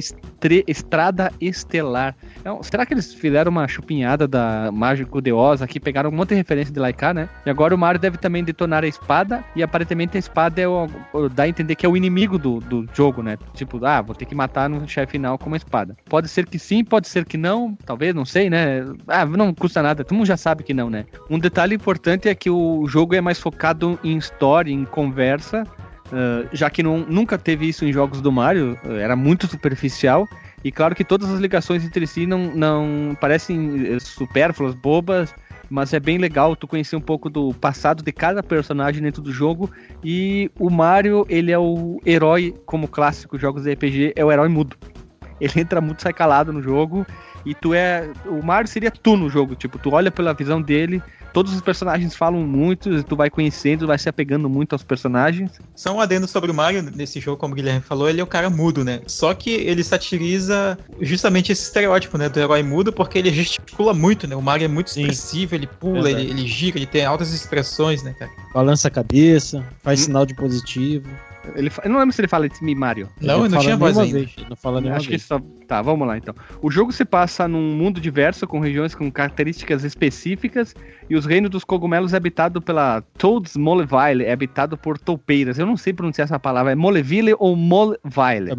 Estrada Estelar. Então, será que eles fizeram uma chupinhada da Mágico de Oz aqui, pegaram um monte de referência de Laika, né? E agora o Mario deve também detonar a espada e aparentemente a espada é o, dá a entender que é o inimigo do, do jogo, né? Tipo, ah, vou ter que matar no chefe final com uma espada. Pode ser que sim, pode ser que não, talvez, não sei, né? Ah, não custa nada, todo mundo já sabe que não, né? Um detalhe importante é que o jogo é mais focado em história, em conversa, uh, já que não, nunca teve isso em jogos do Mario, uh, era muito superficial. E claro que todas as ligações entre si não, não parecem eh, supérfluas, bobas, mas é bem legal tu conhecer um pouco do passado de cada personagem dentro do jogo. E o Mario, ele é o herói, como clássico jogos de RPG, é o herói mudo. Ele entra muito, sai calado no jogo. E tu é. O Mario seria tu no jogo. Tipo, tu olha pela visão dele, todos os personagens falam muito, tu vai conhecendo, vai se apegando muito aos personagens. Só um adendo sobre o Mario nesse jogo, como o Guilherme falou, ele é um cara mudo, né? Só que ele satiriza justamente esse estereótipo, né, do herói mudo, porque ele gesticula muito, né? O Mario é muito Sim. expressivo, ele pula, ele, ele, gira, ele tem altas expressões, né, cara? Balança a cabeça, faz hum. sinal de positivo. Ele, eu não lembro se ele fala de me Mario. Não, ele não tinha voz ainda. Vez. Não fala nenhuma Acho vez. que só. Tá, vamos lá então. O jogo se passa num mundo diverso com regiões com características específicas e os reinos dos cogumelos é habitado pela Toads Molevile, é habitado por toupeiras. Eu não sei pronunciar essa palavra, é Moleville ou Molevile? É,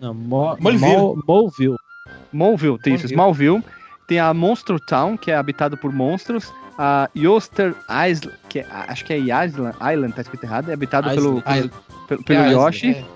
não, Mo Moleville. Moleville. Moleville, tem isso, Smallville. Tem a Monster Town, que é habitado por monstros a Yoster Island, que é, acho que é Island, Island, tá escrito errado, é habitado Island, pelo, Island. pelo, pelo é Yoshi. É.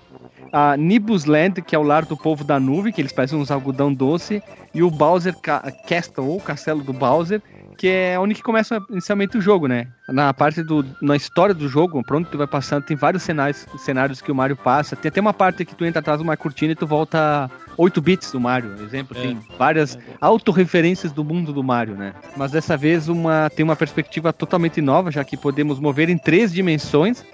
A Nibus Land, que é o lar do povo da nuvem, que eles parecem uns algodão doce. E o Bowser Castle, ou Castelo do Bowser, que é onde que começa inicialmente o jogo, né? Na parte do. Na história do jogo, pronto, tu vai passando, tem vários cenários, cenários que o Mario passa. Tem até uma parte que tu entra atrás de uma cortina e tu volta 8 bits do Mario, exemplo. É. Tem várias é. autorreferências do mundo do Mario, né? Mas dessa vez uma, tem uma perspectiva totalmente nova, já que podemos mover em três dimensões.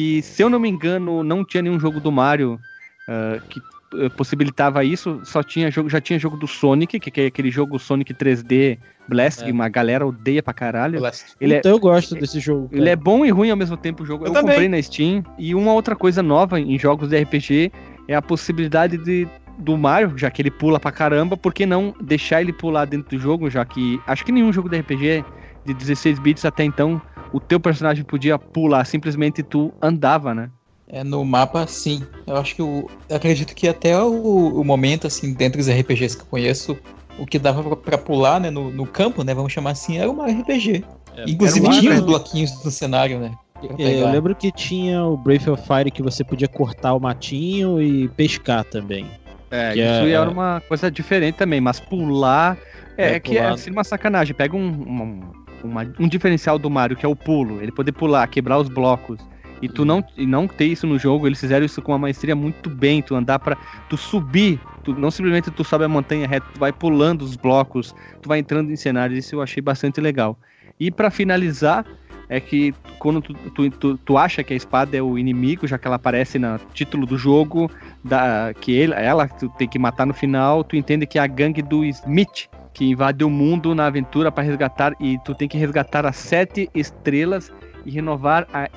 Que, se eu não me engano, não tinha nenhum jogo do Mario uh, que eh, possibilitava isso, só tinha jogo, já tinha jogo do Sonic, que, que é aquele jogo Sonic 3D Blast, É. que uma galera odeia pra caralho. Blast. Ele é, Então eu gosto desse jogo. ele é bom e ruim ao mesmo tempo o jogo. Eu Eu, comprei na Steam. E uma outra coisa nova em jogos de RPG é a possibilidade de do Mario, já que ele pula pra caramba, por que não deixar ele pular dentro do jogo, já que acho que nenhum jogo de RPG de 16 bits até então o teu personagem podia pular, simplesmente tu andava, né? É, no mapa, sim. Eu acho que o. Eu acredito que até o, o momento, assim, dentro dos RPGs que eu conheço, o que dava pra, pra pular, né, no, no campo, né, vamos chamar assim, era Mario RPG. Inclusive era um tinha os bloquinhos no cenário, né? É, eu lembro que tinha o Breath of Fire que você podia cortar o matinho e pescar também. É, Que isso é- era uma coisa diferente também, mas pular é, É, que é pular- assim, uma sacanagem. Pega um, uma- uma- um diferencial do Mario, que é o pulo, ele poder pular, quebrar os blocos. E tu não, e não ter isso no jogo, eles fizeram isso com uma maestria muito bem, tu andar pra. tu subir, tu, não simplesmente tu sobe a montanha reta, tu vai pulando os blocos, tu vai entrando em cenários, isso eu achei bastante legal. E pra finalizar, é que quando tu, tu, tu, tu acha que a espada é o inimigo, já que ela aparece no título do jogo, da, que ele, ela tu tem que matar no final, tu entende que é a gangue do Smith, que invade o mundo na aventura para resgatar, e tu tem que resgatar as sete estrelas e renovar a,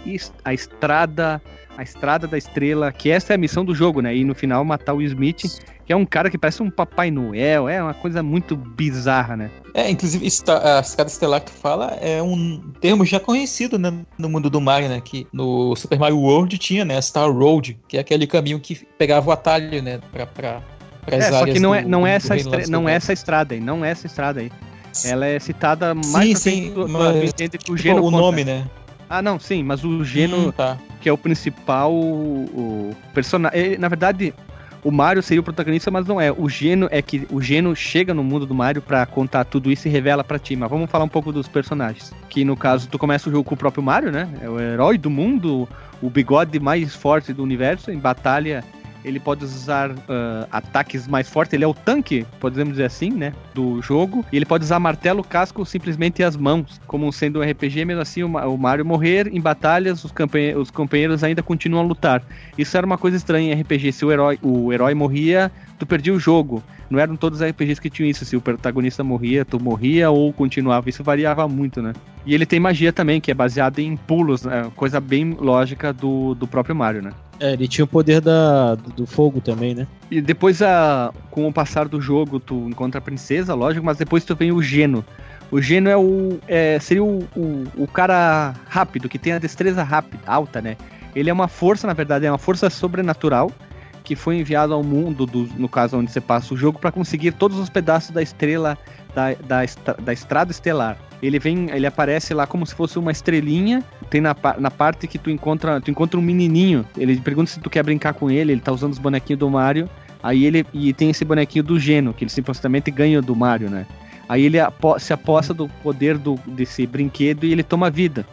a estrada a estrada da estrela, que essa é a missão do jogo, né? E no final matar o Smith, que é um cara que parece um Papai Noel, é uma coisa muito bizarra, né? É, inclusive, a escada estelar que fala é um termo já conhecido né, no mundo do Mario, né? Que no Super Mario World tinha, né? Star Road, que é aquele caminho que pegava o atalho, né? Pras É, só que não é, do- não é do essa estra- do não é essa estrada aí, não é essa estrada aí. Ela é citada mais Sim, sim, tu mas- que o Mario. Geno o conta. nome, né? Ah, não, sim, mas o Geno, Hum, tá. que é o principal o personagem. Na verdade, o Mario seria o protagonista, mas não é. O Geno é que o Geno chega no mundo do Mario pra contar tudo isso e revela pra ti. Mas vamos falar um pouco dos personagens. Que no caso, tu começa o jogo com o próprio Mario, né? É o herói do mundo, o bigode mais forte do universo. Em batalha, ele pode usar ah, ataques mais fortes. Ele é o tanque, podemos dizer assim, né? Do jogo. E ele pode usar martelo, casco, simplesmente as mãos. Como sendo um RPG, mesmo assim, o Mario morrer em batalhas, os, campanhe- os companheiros ainda continuam a lutar. Isso era uma coisa estranha em RPG. Se o herói, o herói morria, tu perdia o jogo. Não eram todos os RPGs que tinham isso. Se o protagonista morria, tu morria ou continuava. Isso variava muito, né? E ele tem magia também, que é baseada em pulos, né? coisa bem lógica do, do próprio Mario, né? É, ele tinha o poder da, do, fogo também, né? E depois, a, com o passar do jogo, tu encontra a princesa, lógico, mas depois tu vem o Geno. O Geno é o. é, seria o, o, o cara rápido, que tem a destreza rápida, alta, né? Ele é uma força, na verdade, é uma força sobrenatural que foi enviado ao mundo, do, no caso onde você passa o jogo, para conseguir todos os pedaços da estrela, da, da, da estrada estelar. Ele vem, ele aparece lá como se fosse uma estrelinha. Tem na, na parte que tu encontra, tu encontra um menininho. Ele pergunta se tu quer brincar com ele. Ele tá usando os bonequinhos do Mario. Aí ele e tem esse bonequinho do Geno, que ele simplesmente ganha do Mario, né? Aí ele apo- se aposta do poder do, desse brinquedo e ele toma vida.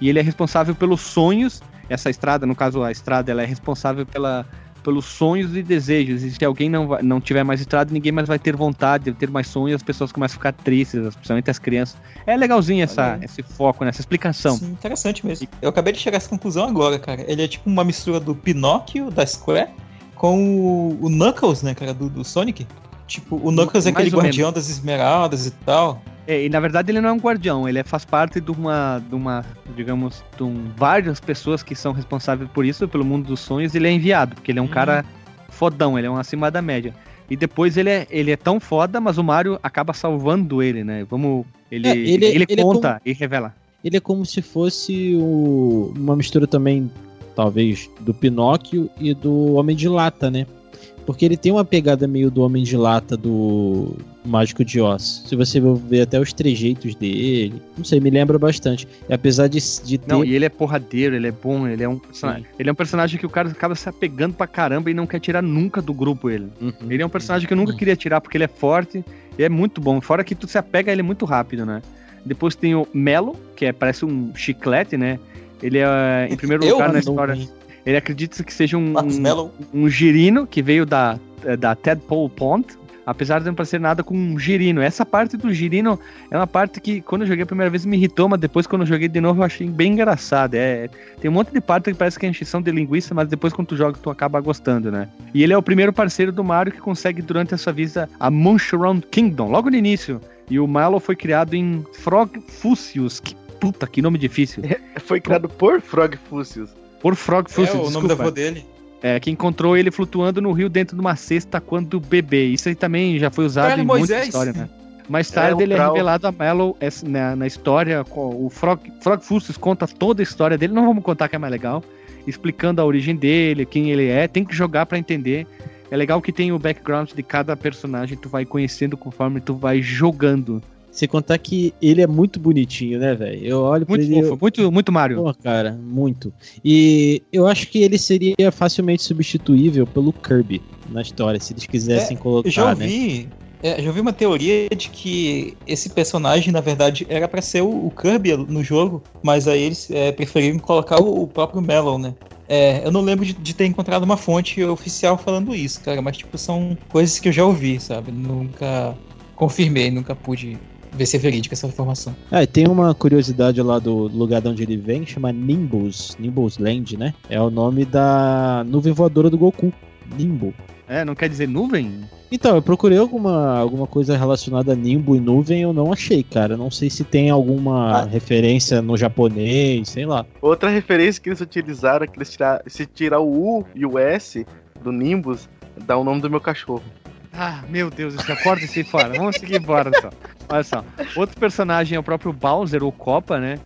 E ele é responsável pelos sonhos. Essa estrada, no caso a estrada, ela é responsável pela, pelos sonhos e desejos. E se alguém não, vai- não tiver mais estrada, ninguém mais vai ter vontade de ter mais sonhos, as pessoas começam a ficar tristes, especialmente as crianças. É legalzinho essa, esse foco, nessa explicação. Sim, interessante mesmo. Eu acabei de chegar a essa conclusão agora, cara. Ele é tipo uma mistura do Pinóquio, da Square, com o, o Knuckles, né, cara, do, do Sonic. Tipo, o Knuckles é aquele guardião das esmeraldas e tal. É, e na verdade ele não é um guardião, ele é- faz parte de uma, de uma, digamos, de um, várias pessoas que são responsáveis por isso, pelo mundo dos sonhos, ele é enviado, porque ele é um Hum. cara fodão, ele é um acima da média. E depois ele é, ele é tão foda, mas o Mario acaba salvando ele, né? Vamos. Ele, É, ele- ele, ele é conta e revela. Ele é como se fosse o- uma mistura também, talvez, do Pinóquio e do Homem de Lata, né? Porque ele tem uma pegada meio do Homem de Lata do Mágico de Oz. Se você ver até os trejeitos dele, não sei, me lembra bastante. E apesar de, de ter. Não, e ele é porradeiro, ele é bom, ele é um personagem. Ele é um personagem que o cara acaba se apegando pra caramba e não quer tirar nunca do grupo ele. Uhum. Ele é um personagem que eu nunca queria tirar porque ele é forte e é muito bom. Fora que tu se apega a ele muito rápido, né? Depois tem o Melo, que é, parece um chiclete, né? Ele é, em primeiro lugar na história. Ele acredita que seja um, um, um girino que veio da, da Tadpole Pond. Apesar de não parecer nada com um girino. Essa parte do girino é uma parte que, quando eu joguei a primeira vez, me irritou, mas depois, quando eu joguei de novo, eu achei bem engraçado. É, tem um monte de parte que parece que é encheção de linguiça, mas depois, quando tu joga, tu acaba gostando, né? E ele é o primeiro parceiro do Mario que consegue, durante a sua vida, a Mushroom Kingdom, logo no início. E o Mallow foi criado em Frog Fusius. Que puta, que nome difícil. Foi criado por Frog Fusius. Por Frog É Fusius, o nome da avó dele. É, que encontrou ele flutuando no rio dentro de uma cesta quando bebê. Isso aí também já foi usado Caralho, em muita história, né? Mais tarde um ele é revelado a Mallow essa- na, na história. O Frog, Frog Fusus conta toda a história dele. Não vamos contar que é mais legal. Explicando a origem dele, quem ele é. Tem que jogar pra entender. É legal que tem o background de cada personagem. Tu vai conhecendo conforme tu vai jogando. Sem contar que ele é muito bonitinho, né, velho? Eu olho pra Muito ele. fofo, muito, muito Mario. Pô, cara, muito. E eu acho que ele seria facilmente substituível pelo Kirby na história, se eles quisessem colocar, Eu já né? ouvi, é, já ouvi uma teoria de que esse personagem, na verdade, era pra ser o, o Kirby no jogo, mas aí eles é, preferiram colocar o, o próprio Melon, né? É, eu não lembro de, de ter encontrado uma fonte oficial falando isso, cara, mas tipo, são coisas que eu já ouvi, sabe? Nunca confirmei, nunca pude ver se é verídica essa informação. Ah, e tem uma curiosidade lá do lugar de onde ele vem, chama Nimbus, Nimbus Land, né? É o nome da nuvem voadora do Goku, Nimbo. É, não quer dizer nuvem? Então, eu procurei alguma, alguma coisa relacionada a Nimbo e nuvem, eu não achei, cara. Não sei se tem alguma Ah. referência no japonês, sei lá. Outra referência que eles utilizaram é que eles tirar, se tirar o U e o S do Nimbus, dá o nome do meu cachorro. Ah, meu Deus, isso acorda e sai fora. Vamos seguir embora só. Olha só. Outro personagem é o próprio Bowser, ou Copa, né?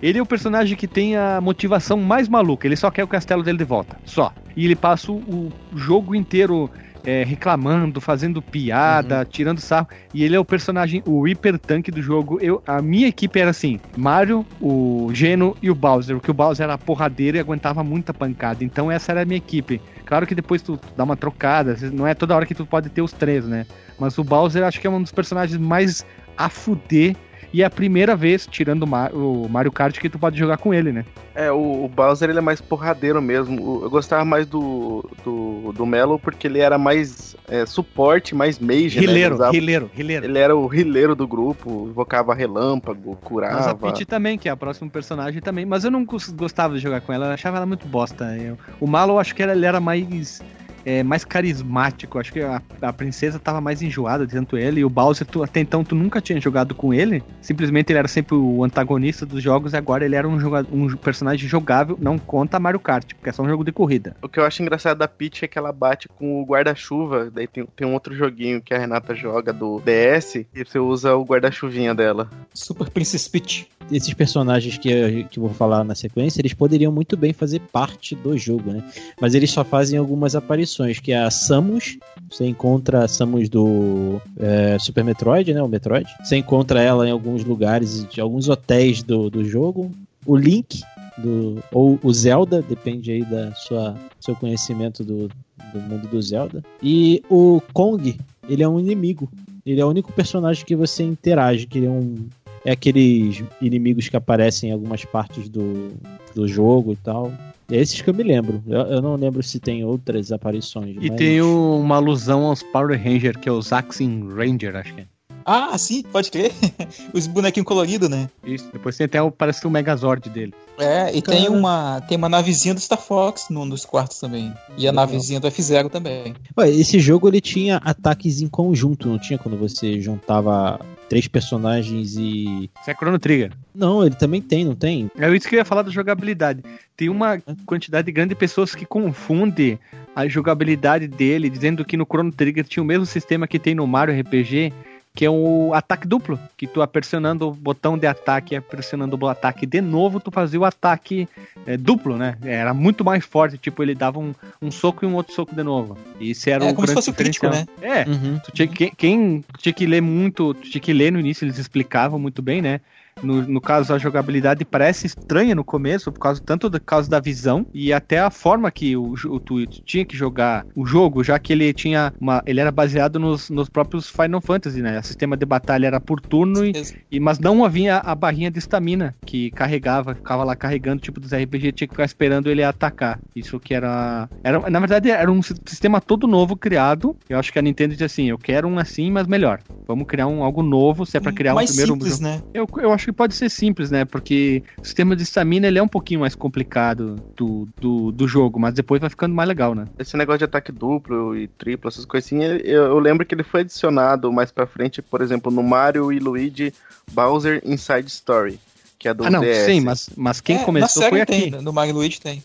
Ele é o personagem que tem a motivação mais maluca. Ele só quer o castelo dele de volta. Só. E ele passa o jogo inteiro é, reclamando, fazendo piada, tirando sarro. E ele é o personagem, o hiper tanque do jogo. Eu, a minha equipe era assim: Mario, o Geno e o Bowser. Porque o Bowser era porradeiro e aguentava muita pancada. Então essa era a minha equipe. Claro que depois tu, tu dá uma trocada. Não é toda hora que tu pode ter os três, né? Mas o Bowser acho que é um dos personagens mais a fuder. E é a primeira vez, tirando o, Ma- o Mario Kart, que tu pode jogar com ele, né? É, o, o Bowser ele é mais porradeiro mesmo. Eu gostava mais do, do, do Melo porque ele era mais é, suporte, mais mage, né? Ele, Rileiro, usava- rileiro, rileiro. ele era o rileiro do grupo, invocava relâmpago, Mas a curava. Peach também, que é a próxima personagem também. Mas eu não gos- gostava de jogar com ela, eu achava ela muito bosta. Eu- o Malo, eu acho que ela- ele era mais. É, mais carismático, acho que a, a princesa tava mais enjoada de tanto ele, e o Bowser, tu- até então tu nunca tinha jogado com ele, simplesmente ele era sempre o antagonista dos jogos, e agora ele era um, joga- um personagem jogável, não conta Mario Kart, porque é só um jogo de corrida. O que eu acho engraçado da Peach é que ela bate com o guarda-chuva. Daí tem, tem um outro joguinho que a Renata joga do DS e você usa o guarda-chuvinha dela. Super Princess Peach. Esses personagens que, eu- que eu vou falar na sequência, eles poderiam muito bem fazer parte do jogo, né? Mas eles só fazem algumas aparições, que é a Samus, você encontra a Samus do é, Super Metroid, né? O Metroid. Você encontra ela em alguns lugares, de alguns hotéis do, do jogo. O Link, do, ou o Zelda, depende aí da sua seu conhecimento do, do mundo do Zelda. E o Kong, ele é um inimigo. Ele é o único personagem que você interage, que ele é um é aqueles inimigos que aparecem em algumas partes do, do jogo e tal. É esses que eu me lembro. Eu, eu não lembro se tem outras aparições. E mas- tem o- uma alusão aos Power Ranger, que é o Zaxin Ranger, acho que é. Ah, sim, pode crer. Os bonequinhos coloridos, né? Isso, depois tem até o, parece que o Megazord dele. É, e tem uma, tem uma navezinha do Star Fox num dos quartos também. E a navezinha do F-Zero também. Ué, esse jogo ele tinha ataques em conjunto, não tinha quando você juntava três personagens e. Isso é Chrono Trigger. Não, ele também tem, não tem? É isso que eu ia falar da jogabilidade. Tem uma quantidade grande de pessoas que confunde a jogabilidade dele, dizendo que no Chrono Trigger tinha o mesmo sistema que tem no Mario RPG, que é o ataque duplo, que tu pressionando o botão de ataque e pressionando o ataque de novo, tu fazia o ataque é, duplo, né? Era muito mais forte, tipo, ele dava um, um soco e um outro soco de novo. E Isso era É o como se fosse o crítico, diferencial. É, Uhum. Tu tinha, que- quem, quem tinha que ler muito, tu tinha que ler no início, eles explicavam muito bem, né? No, no caso a jogabilidade parece estranha no começo, por causa tanto por causa da visão e até a forma que o, o tu tinha que jogar o jogo, já que ele tinha uma, ele era baseado nos, nos próprios Final Fantasy, né? O sistema de batalha era por turno e, e mas não havia a barrinha de estamina que carregava, ficava lá carregando, tipo dos RPG tinha que ficar esperando ele atacar. Isso que era, era na verdade era um sistema todo novo criado. Eu acho que a Nintendo disse assim, eu quero um assim, mas melhor. Vamos criar um algo novo, se é para criar mais um primeiro simples, né? eu, eu acho que pode ser simples, né? Porque o sistema de estamina ele é um pouquinho mais complicado do, do, do jogo, mas depois vai ficando mais legal, né? Esse negócio de ataque duplo e triplo, essas coisinhas, eu, eu lembro que ele foi adicionado mais pra frente, por exemplo, no Mario e Luigi Bowser Inside Story, que é do ah, não, DS. sim, mas, mas quem É, começou na série foi tem, aqui. No Mario Luigi tem.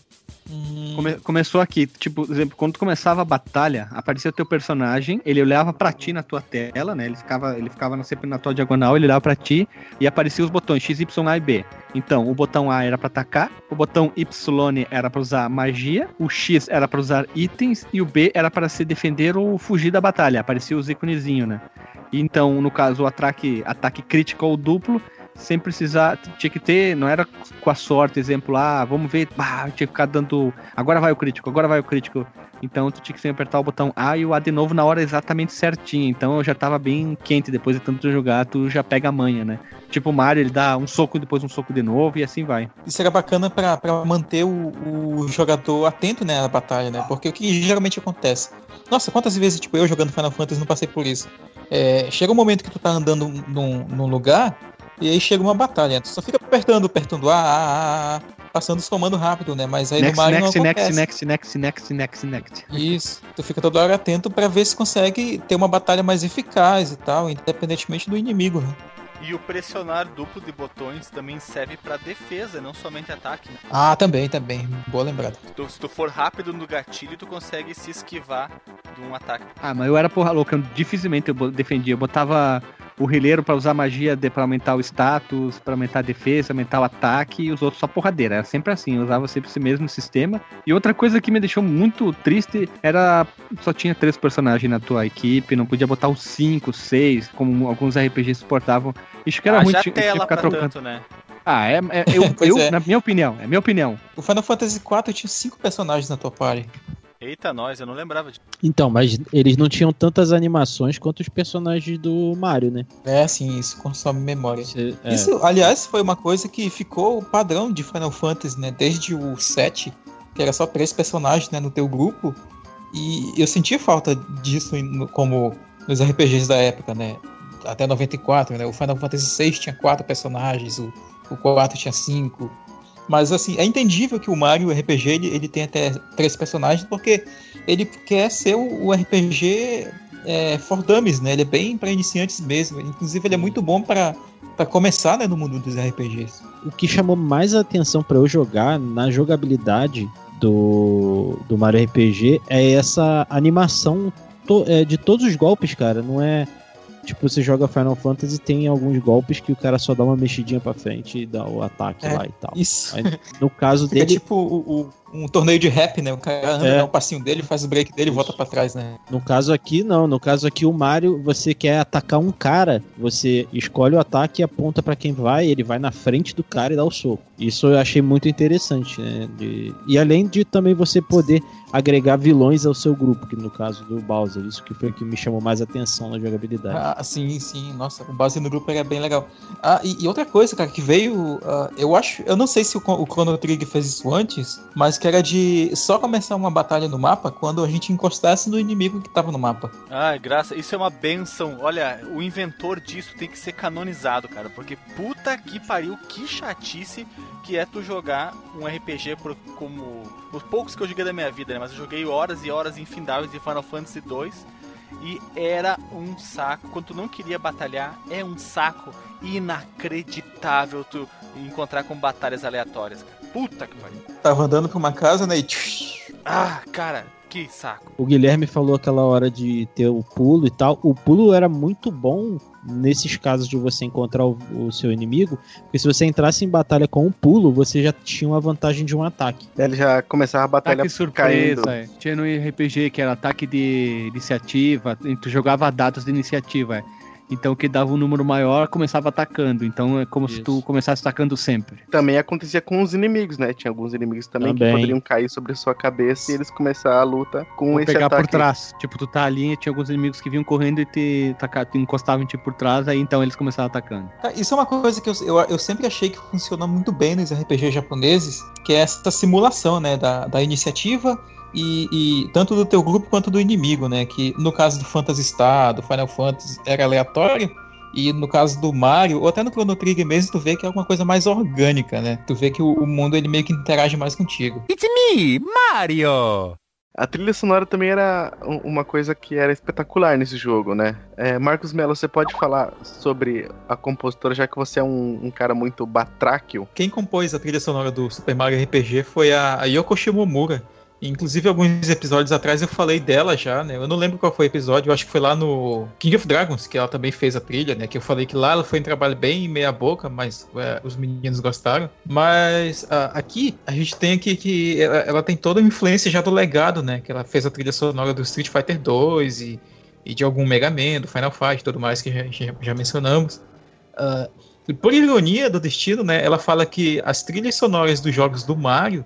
Hum, Come- começou aqui, tipo, por exemplo, quando começava a batalha, aparecia o teu personagem, ele olhava pra ti na tua tela, né? Ele ficava, ele ficava sempre na tua diagonal, ele olhava pra ti e apareciam os botões X, Y, A e B. Então, o botão A era pra atacar, o botão Y era pra usar magia, o X era pra usar itens e o B era para se defender ou fugir da batalha. Aparecia os íconezinhos, né? Então, no caso, o ataque, ataque crítico ou duplo, sem precisar, tinha que ter, não era com a sorte, exemplo, ah, vamos ver, bah, tinha que ficar dando, agora vai o crítico, agora vai o crítico. Então tu tinha que sempre apertar o botão A e o A de novo na hora exatamente certinho. Então eu já tava bem quente depois de tanto jogar, tu já pega a manha, né? Tipo o Mario, ele dá um soco e depois um soco de novo e assim vai. Isso era bacana pra manter o, o jogador atento né, à batalha, né? Porque o que geralmente acontece? Nossa, quantas vezes tipo, eu jogando Final Fantasy não passei por isso? É, chega um momento que tu tá andando num, num lugar e aí chega uma batalha. Tu só fica apertando, apertando A, A, A, A, passando os comandos rápido, né? Mas aí Next, no Mario next, não next, acontece. next, next, next, next, next. Isso. Tu fica toda hora atento pra ver se consegue ter uma batalha mais eficaz e tal, independentemente do inimigo, né? E o pressionar duplo de botões também serve pra defesa, não somente ataque. né? Ah, também, também. Boa lembrada. Tu- se tu for rápido no gatilho, tu consegue se esquivar de um ataque. Ah, mas eu era porra louca, eu dificilmente eu defendia. Eu botava o rileiro pra usar magia de, pra aumentar o status, pra aumentar a defesa, aumentar o ataque e os outros só porradeira. Era sempre assim, eu usava sempre esse mesmo sistema. E outra coisa que me deixou muito triste era só tinha três personagens na tua equipe, não podia botar os cinco, seis, como alguns RPGs suportavam. Isso que era ruim, Haja tinha, tinha que tela ficar trocando. tanto, né? Ah, é, é- eu, eu é. na minha opinião, é minha opinião. O Final Fantasy IV tinha cinco personagens na tua party. Eita, nós, eu não lembrava disso. Então, mas eles não tinham tantas animações quanto os personagens do Mario, né? É, sim, isso consome memória. Você- é. Isso, aliás, foi uma coisa que ficou o padrão de Final Fantasy, né? Desde o 7, que era só três personagens né, no teu grupo. E eu sentia falta disso como nos RPGs da época, né? Até 94, né? O Final Fantasy VI tinha quatro personagens, o, o 4 tinha cinco. Mas assim, é entendível que o Mario RPG ele, ele tem até três personagens, porque ele quer ser o, o RPG é, for dummies, né? Ele é bem para iniciantes mesmo. Inclusive, ele é muito bom para para começar né, no mundo dos RPGs. O que chamou mais atenção pra eu jogar na jogabilidade do, do Mario RPG é essa animação to- é, de todos os golpes, cara. Não é. Tipo, você joga Final Fantasy tem alguns golpes que o cara só dá uma mexidinha pra frente e dá o ataque É, lá e tal. Isso. Mas no caso Fica dele, tipo o- o- um torneio de rap, né? O cara anda, É. dá um passinho dele, faz o break dele e volta pra trás, né? No caso aqui, não. No caso aqui, o Mario, você quer atacar um cara, você escolhe o ataque e aponta pra quem vai, ele vai na frente do cara e dá o soco. Isso eu achei muito interessante, né? De- E além de também você poder agregar vilões ao seu grupo, que no caso do Bowser, isso que foi o que me chamou mais atenção na jogabilidade. Ah, sim, sim. Nossa, o base no grupo era bem legal. Ah, e, e outra coisa, cara, que veio. ah, eu acho. Eu não sei se o, o Chrono Trigger fez isso antes, mas que era de só começar uma batalha no mapa quando a gente encostasse no inimigo que tava no mapa. Ai, graça, isso é uma benção. Olha, o inventor disso tem que ser canonizado, cara. Porque puta que pariu, que chatice que é tu jogar um RPG por- como. Os poucos que eu joguei da minha vida, né? Mas eu joguei horas e horas infindáveis de Final Fantasy 2 e era um saco. Quando tu não queria batalhar, é um saco inacreditável tu encontrar com batalhas aleatórias, cara. Puta que pariu. Tava andando pra uma casa, né? E Ah, cara, que saco. O Guilherme falou aquela hora de ter o pulo e tal. O pulo era muito bom nesses casos de você encontrar o, o seu inimigo, porque se você entrasse em batalha com um pulo, você já tinha uma vantagem de um ataque. Ele já começava a batalha Ataque surpresa, caindo. é. Tinha no RPG que era ataque de iniciativa, e tu jogava dados de iniciativa, é. Então quem dava um número maior começava atacando. Então é como se Isso. tu começasse atacando sempre. Também acontecia com os inimigos, né? Tinha alguns inimigos também, Também. que poderiam cair sobre sua cabeça e eles começaram a luta com Ou esse pegar ataque. por trás. Tipo, tu tá ali e tinha alguns inimigos que vinham correndo e te, taca- te encostavam em ti por trás, aí então eles começavam atacando. Cara, Isso é uma coisa que eu, eu, eu sempre achei que funcionou muito bem nos RPGs japoneses, que é essa simulação, né, da, da iniciativa e, e tanto do teu grupo quanto do inimigo, né, que no caso do Phantasy Star, do Final Fantasy, era aleatório, e no caso do Mario, ou até no Chrono Trigger mesmo, tu vê que é alguma coisa mais orgânica, né, tu vê que o, o mundo ele meio que interage mais contigo. It's me, Mario! A trilha sonora também era um- uma coisa que era espetacular nesse jogo, né? É, Marcos Mello, você pode falar sobre a compositora, já que você é um, um cara muito batráquio. Quem compôs a trilha sonora do Super Mario RPG foi a, a Yoko Shimomura. Inclusive, alguns episódios atrás eu falei dela já, né? Eu não lembro qual foi o episódio, eu acho que foi lá no King of Dragons, que ela também fez a trilha, né? Que eu falei que lá ela foi um trabalho bem meia boca, mas é, os meninos gostaram. Mas ah, aqui, a gente tem aqui que ela, ela tem toda uma influência já do legado, né? Que ela fez a trilha sonora do Street Fighter 2 e, e de algum Mega Man, do Final Fight e tudo mais que a gente já, já mencionamos. E por ironia do destino, né, ela fala que as trilhas sonoras dos jogos do Mario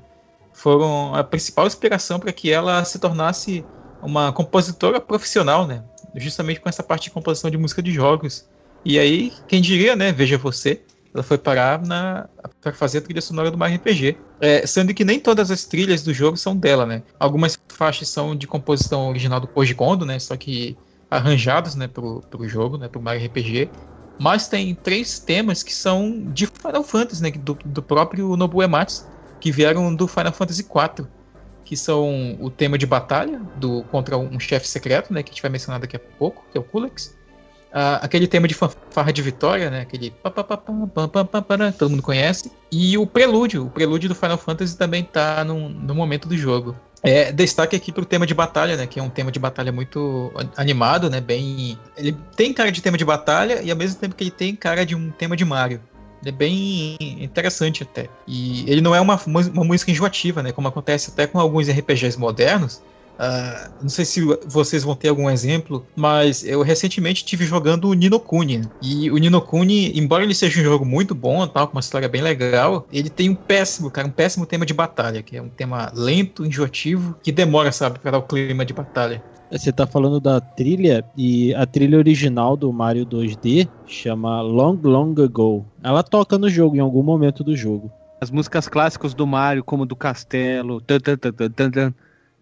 foram a principal inspiração para que ela se tornasse uma compositora profissional, né? Justamente com essa parte de composição de música de jogos. E aí, quem diria, né? Veja você, ela foi parar na para fazer a trilha sonora do Mario RPG. É, sendo que nem todas as trilhas do jogo são dela, né? Algumas faixas são de composição original do Koji Kondo, né? Só que arranjados, né, pro, pro jogo, né, pro Mario RPG. Mas tem três temas que são de Final Fantasy, né, do, do próprio Nobuo Ematsu, que vieram do Final Fantasy IV, que são o tema de batalha do contra um chefe secreto, né, que a gente vai mencionar daqui a pouco, que é o Kulex. Uh, aquele tema de fanfarra de vitória, né? Aquele né, que todo mundo conhece. E o prelúdio, o prelúdio do Final Fantasy também tá num, no momento do jogo. É, destaque aqui pro tema de batalha, né? Que é um tema de batalha muito animado, né? Bem. Ele tem cara de tema de batalha e ao mesmo tempo que ele tem cara de um tema de Mario. É bem interessante até. E ele não é uma, uma música enjoativa, né? Como acontece até com alguns RPGs modernos. Ah, não sei se vocês vão ter algum exemplo, mas eu recentemente estive jogando o Nino Kuni. E o Nino Kuni, embora ele seja um jogo muito bom, tal, com uma história bem legal, ele tem um péssimo, cara, um péssimo tema de batalha, que é um tema lento, enjoativo, que demora, sabe, para dar o clima de batalha. Você tá falando da trilha e a trilha original do Mario 2D chama Long Long Ago. Ela toca no jogo em algum momento do jogo. As músicas clássicas do Mario, como do Castelo, tan, tan, tan, tan, tan,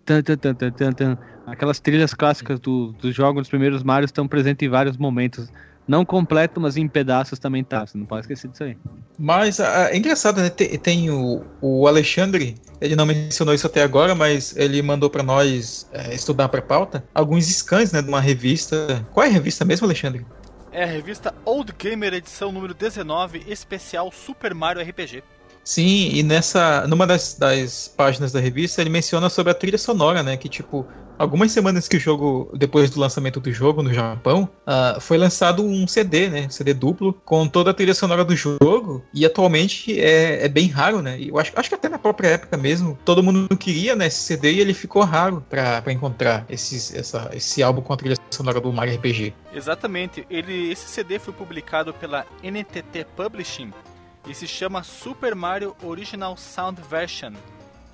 tan, tan, tan, tan, tan, aquelas trilhas clássicas do- dos jogos dos primeiros Marios estão presentes em vários momentos. Não completo, mas em pedaços também tá. Você não pode esquecer disso aí. Mas ah, é engraçado, né? Tem, tem o, o Alexandre, ele não mencionou isso até agora, mas ele mandou para nós é, estudar para pauta alguns scans, né, de uma revista. Qual é a revista mesmo, Alexandre? É a revista Old Gamer, edição número 19, especial Super Mario RPG. Sim, e nessa, numa das, das páginas da revista ele menciona sobre a trilha sonora, né? Que tipo, algumas semanas que o jogo, depois do lançamento do jogo no Japão, ah, foi lançado um CD, né? CD duplo com toda a trilha sonora do jogo. E atualmente é, é bem raro, né? Eu acho, acho que até na própria época mesmo, todo mundo queria né, esse CD e ele ficou raro pra encontrar esses, essa, esse álbum com a trilha sonora do Mario RPG. Exatamente, ele, esse CD foi publicado pela NTT Publishing e se chama Super Mario Original Sound Version.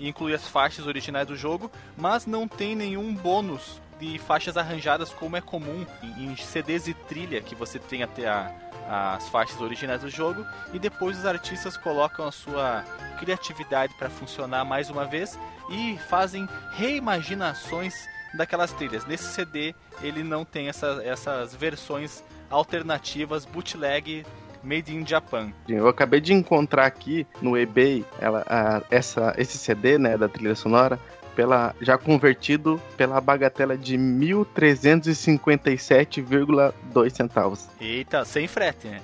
E inclui as faixas originais do jogo, mas não tem nenhum bônus de faixas arranjadas como é comum em CDs e trilha que você tem até a, as faixas originais do jogo e depois os artistas colocam a sua criatividade para funcionar mais uma vez e fazem reimaginações daquelas trilhas. Nesse CD ele não tem essa- essas versões alternativas bootleg made in Japan. Eu acabei de encontrar aqui no eBay ela, a- essa, esse CD né, da trilha sonora pela, já convertido pela bagatela de 1.357,2 centavos. Eita, sem frete, né?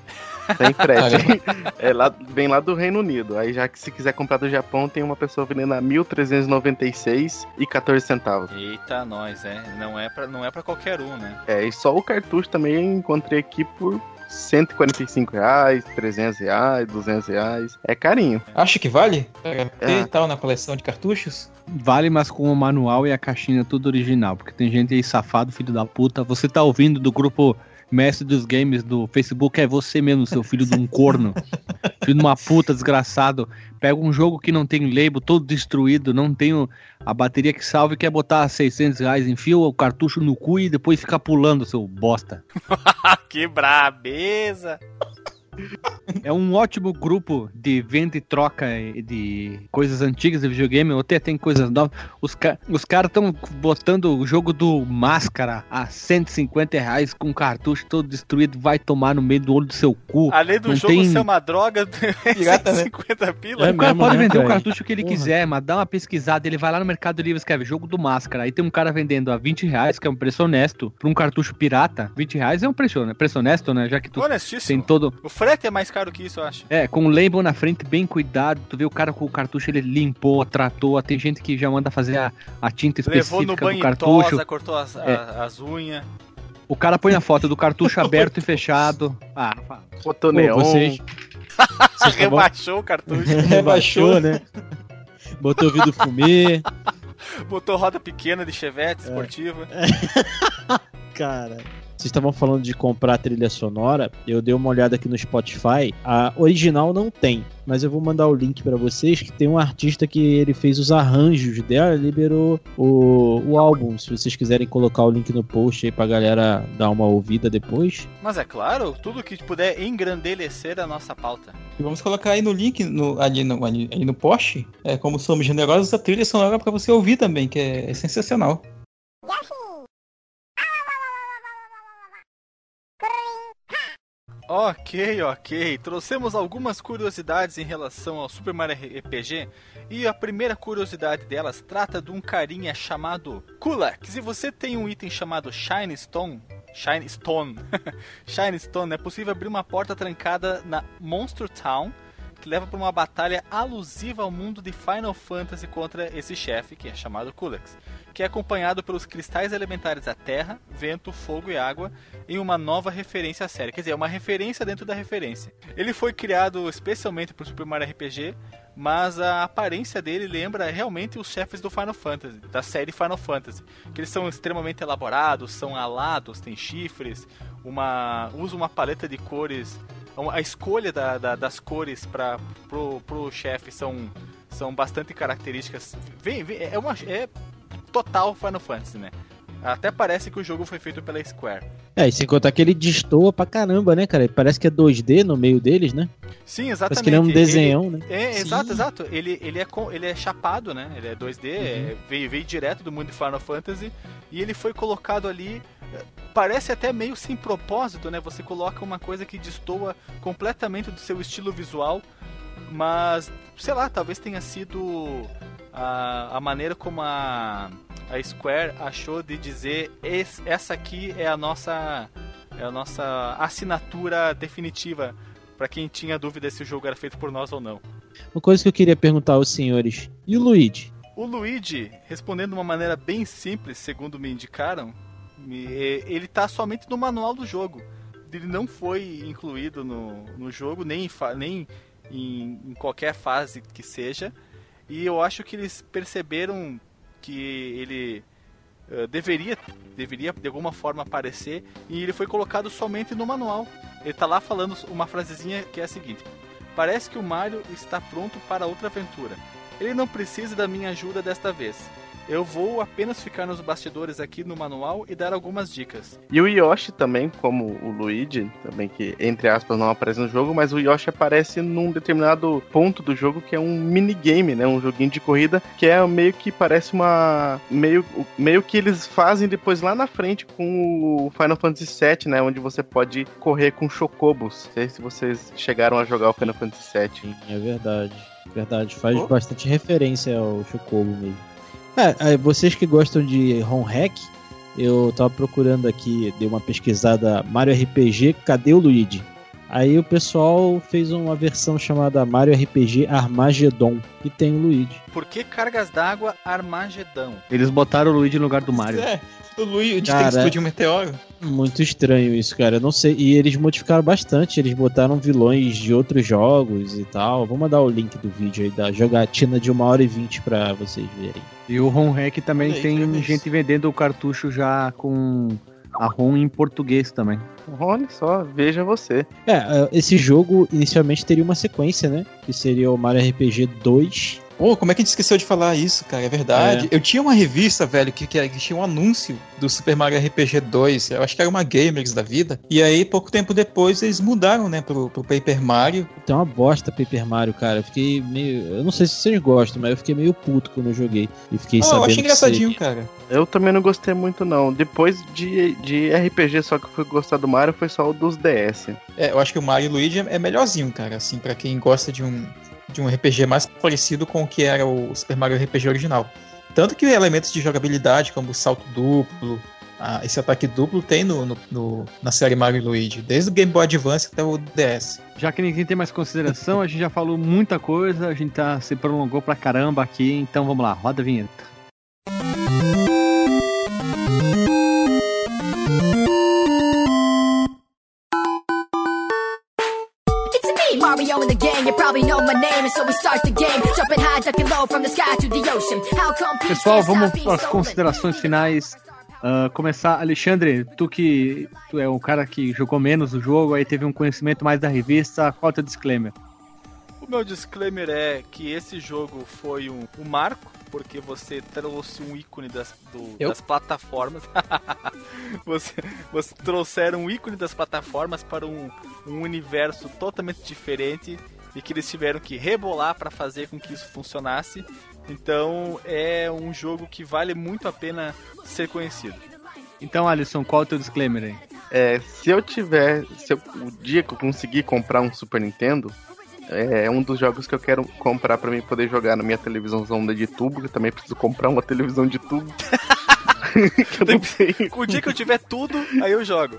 Sem frete. é lá, vem lá do Reino Unido. Aí já que se quiser comprar do Japão, tem uma pessoa vendendo a 1.396 e 14 centavos. Eita, nós, é. Não é pra, não é pra qualquer um, né? É, e só o cartucho também encontrei aqui por 145 reais, 300 reais, 200 reais. É carinho. Acha que vale? É. e tal na coleção de cartuchos? Vale, mas com o manual e a caixinha tudo original. Porque tem gente aí safado, filho da puta. Você tá ouvindo do grupo mestre dos games do Facebook é você mesmo, seu filho de um corno. filho de uma puta desgraçado. Pega um jogo que não tem label, todo destruído, não tem a bateria que salva e quer botar 600 reais, enfia o cartucho no cu e depois fica pulando, seu bosta. que brabeza! É um ótimo grupo de venda e troca de coisas antigas de videogame, ou até tem coisas novas. Os, ca os caras estão botando o jogo do Máscara a 150 reais com cartucho todo destruído, vai tomar no meio do olho do seu cu. Além do Não jogo tem- ser uma droga, Pirata, né? 150 pila. É o cara mesmo, pode né, vender o cartucho que ele Porra. quiser, mas dá uma pesquisada, ele vai lá no Mercado Livre e escreve jogo do Máscara. Aí tem um cara vendendo a 20 reais, que é um preço honesto, pra um cartucho pirata. 20 reais é um preço, né? preço honesto, né? Já que tu tem todo. O frete é mais caro que isso, eu acho. É, com o label na frente, bem cuidado. Tu vê o cara com o cartucho, ele limpou, tratou. Tem gente que já manda fazer a, a tinta Levou específica no do banho cartucho. tosa, cortou as, É. a- as unhas. O cara põe a foto do cartucho aberto e fechado. Ah. Botou neon. vocês, vocês tavam- Rebaixou o cartucho, rebaixou, né? Botou vidro fumê. botou roda pequena de chevette É. esportiva. Cara. Vocês estavam falando de comprar trilha sonora. Eu dei uma olhada aqui no Spotify. A original não tem, mas eu vou mandar o link pra vocês que tem um artista que ele fez os arranjos dela, liberou o, o álbum. Se vocês quiserem colocar o link no post aí pra galera dar uma ouvida depois. Mas é claro, tudo que puder engrandelecer a nossa pauta. E vamos colocar aí no link, no- ali, no, ali, ali no post, é, como somos generosos, a trilha sonora pra você ouvir também, que é, é sensacional. Ok, ok. Trouxemos algumas curiosidades em relação ao Super Mario RPG e a primeira curiosidade delas trata de um carinha chamado Kulak. Se você tem um item chamado Shine Stone, Shine Stone, Shine Stone, é possível abrir uma porta trancada na Monster Town que leva para uma batalha alusiva ao mundo de Final Fantasy contra esse chefe que é chamado Kulaks, que é acompanhado pelos cristais elementares da terra, vento, fogo e água em uma nova referência à série. Quer dizer, é uma referência dentro da referência. Ele foi criado especialmente para o Super Mario RPG, mas a aparência dele lembra realmente os chefes do Final Fantasy, da série Final Fantasy. Que eles são extremamente elaborados, são alados, têm chifres, uma usam uma paleta de cores. A escolha da- da- das cores para pro, pro chefe são, são bastante características. Vem, vem- é uma é total Final Fantasy, né? Até parece que o jogo foi feito pela Square. É, e sem contar que ele destoa pra caramba, né, cara? Parece que é 2D no meio deles, né? Sim, Parece exatamente. que ele é um Ele- desenhão, né? É, Sim. exato, exato. Ele, ele, é, com- ele é chapado, né? Ele é 2D, é- veio, veio direto do mundo de Final Fantasy e ele foi colocado ali. eh, Parece até meio sem propósito, né? Você coloca uma coisa que destoa completamente do seu estilo visual, mas sei lá, talvez tenha sido a, a maneira como a, a Square achou de dizer "Es- essa aqui é a nossa é a nossa assinatura definitiva Pra quem tinha dúvida se o jogo era feito por nós ou não. Uma coisa que eu queria perguntar aos senhores. E o Luigi? O Luigi, respondendo de uma maneira bem simples, segundo me indicaram, ele tá somente no manual do jogo. Ele não foi incluído no, no jogo, nem, nem em, em qualquer fase que seja. E eu acho que eles perceberam que ele eh, deveria, deveria de alguma forma aparecer e ele foi colocado somente no manual. Ele tá lá falando uma frasezinha que é a seguinte: Parece que o Mario está pronto para outra aventura. Ele não precisa da minha ajuda desta vez. Eu vou apenas ficar nos bastidores aqui no manual e dar algumas dicas. E o Yoshi também, como o Luigi, também que entre aspas não aparece no jogo, mas o Yoshi aparece num determinado ponto do jogo que é um minigame, né? Um joguinho de corrida que é meio que parece uma. meio, meio que eles fazem depois lá na frente com o Final Fantasy VII, né? Onde você pode correr com chocobos. Não sei se vocês chegaram a jogar o Final Fantasy VII. Sim, é verdade. Verdade, faz Oh. bastante referência ao Chocobo mesmo. É, vocês que gostam de ROM hack, eu tava procurando aqui, dei uma pesquisada Mario RPG, cadê o Luigi? Aí o pessoal fez uma versão chamada Mario RPG Armageddon, e tem o Luigi. Por que cargas d'água Armagedão? Eles botaram o Luigi no lugar do Mario. É, o Luigi tem que explodir um meteoro. Muito estranho isso, cara. Eu não sei. E eles modificaram bastante. Eles botaram vilões de outros jogos e tal. Vou mandar o link do vídeo aí da jogatina de 1 hora e 20 pra vocês verem. E o Home Hack também aí, tem gente vendendo o cartucho já com a ROM em português também. Olha só, veja você. É, é, esse jogo inicialmente teria uma sequência, né? Que seria o Mario RPG 2. Pô, como é que a gente esqueceu de falar isso, cara? É verdade. Eu tinha uma revista, velho, que, que, que tinha um anúncio do Super Mario RPG 2. Eu acho que era uma Gamers da vida. E aí, pouco tempo depois, eles mudaram, né, pro, pro Paper Mario. Tem uma bosta Paper Mario, cara. Eu fiquei meio. Eu não sei se vocês gostam, mas eu fiquei meio puto quando eu joguei. E fiquei Ah, sabendo. eu achei engraçadinho, você- cara. Eu também não gostei muito, não. Depois de, de RPG, só que eu fui gostar do Mario, foi só o dos DS. É, eu acho que o Mario e Luigi é é melhorzinho, cara. Assim, pra quem gosta de um, de um RPG mais parecido com o que era o Super Mario RPG original. Tanto que elementos de jogabilidade, como o salto duplo, ah, esse ataque duplo, tem no, no- no- na série Mario Luigi, desde o Game Boy Advance até o DS. Já que ninguém tem mais consideração, a gente já falou muita coisa, a gente tá, se prolongou pra caramba aqui, então vamos lá, roda a vinheta. Pessoal, vamos para as considerações finais. Ah, começar, Alexandre, tu que tu é o cara que jogou menos o jogo, aí teve um conhecimento mais da revista, qual é o teu disclaimer? O meu disclaimer é que esse jogo foi um, um marco, porque você trouxe um ícone das, do- das plataformas. você, você trouxeram um ícone das plataformas para um, um universo totalmente diferente e que eles tiveram que rebolar para fazer com que isso funcionasse. Então é um jogo que vale muito a pena ser conhecido. Então, Alisson, qual é o teu disclaimer aí? É, se eu tiver. Se eu- o dia que eu conseguir comprar um Super Nintendo, é um dos jogos que eu quero comprar pra mim poder jogar na minha televisãozão de tubo, que eu também preciso comprar uma televisão de tubo. que eu não tenho. O dia que eu tiver tudo, aí eu jogo.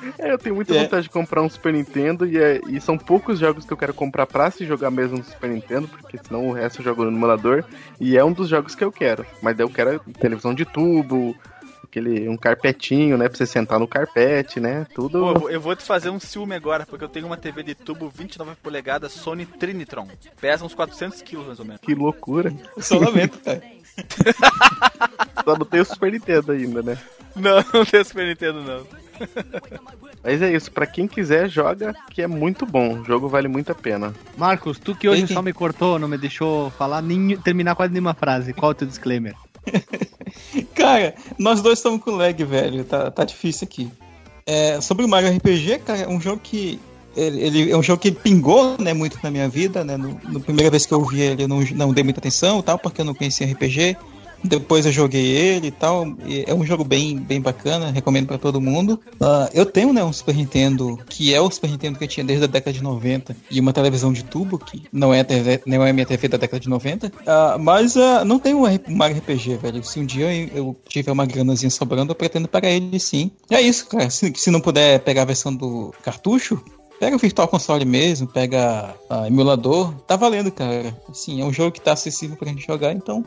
É, eu tenho muita É. vontade de comprar um Super Nintendo e, é- e são poucos jogos que eu quero comprar pra se jogar mesmo no Super Nintendo, porque senão o resto eu jogo no emulador. E é um dos jogos que eu quero. Mas daí eu quero televisão de tubo, aquele um carpetinho, né? Pra você sentar no carpete, né? Tudo. Pô, eu vou- te fazer um ciúme agora, porque eu tenho uma TV de tubo 29 polegadas Sony Trinitron. Pesa uns 400 quilos mais ou menos. Que loucura. Só lamento, cara. Só não tem o Super Nintendo ainda, né? Não, não tem Super Nintendo não. Mas é isso, pra quem quiser, joga, que é muito bom. O jogo vale muito a pena. Marcos, tu que hoje que- só me cortou, não me deixou falar, nem terminar quase nenhuma frase, qual é o teu disclaimer? Cara, nós dois estamos com lag, velho. Tá, tá difícil aqui. É, sobre o Mario RPG, cara, é um jogo que. Ele, ele- é um jogo que pingou né, muito na minha vida, né? No, no primeira vez que eu vi ele, eu não, não dei muita atenção tal, porque eu não conhecia RPG. Depois eu joguei ele e tal. e é um jogo bem, bem bacana, recomendo pra todo mundo. Ah, eu tenho né, um Super Nintendo, que é o Super Nintendo que eu tinha desde a década de 90, e uma televisão de tubo, que não é a, TV, não é a minha TV da década de 90. Ah, mas ah, não tem um Mario RPG, velho. Se um dia eu, tiver uma granazinha sobrando, eu pretendo pegar ele sim. E é isso, cara. Se, se não puder pegar a versão do cartucho, Pega o Virtual Console mesmo, pega ah, emulador, tá valendo, cara. Assim, é um jogo que tá acessível pra gente jogar, então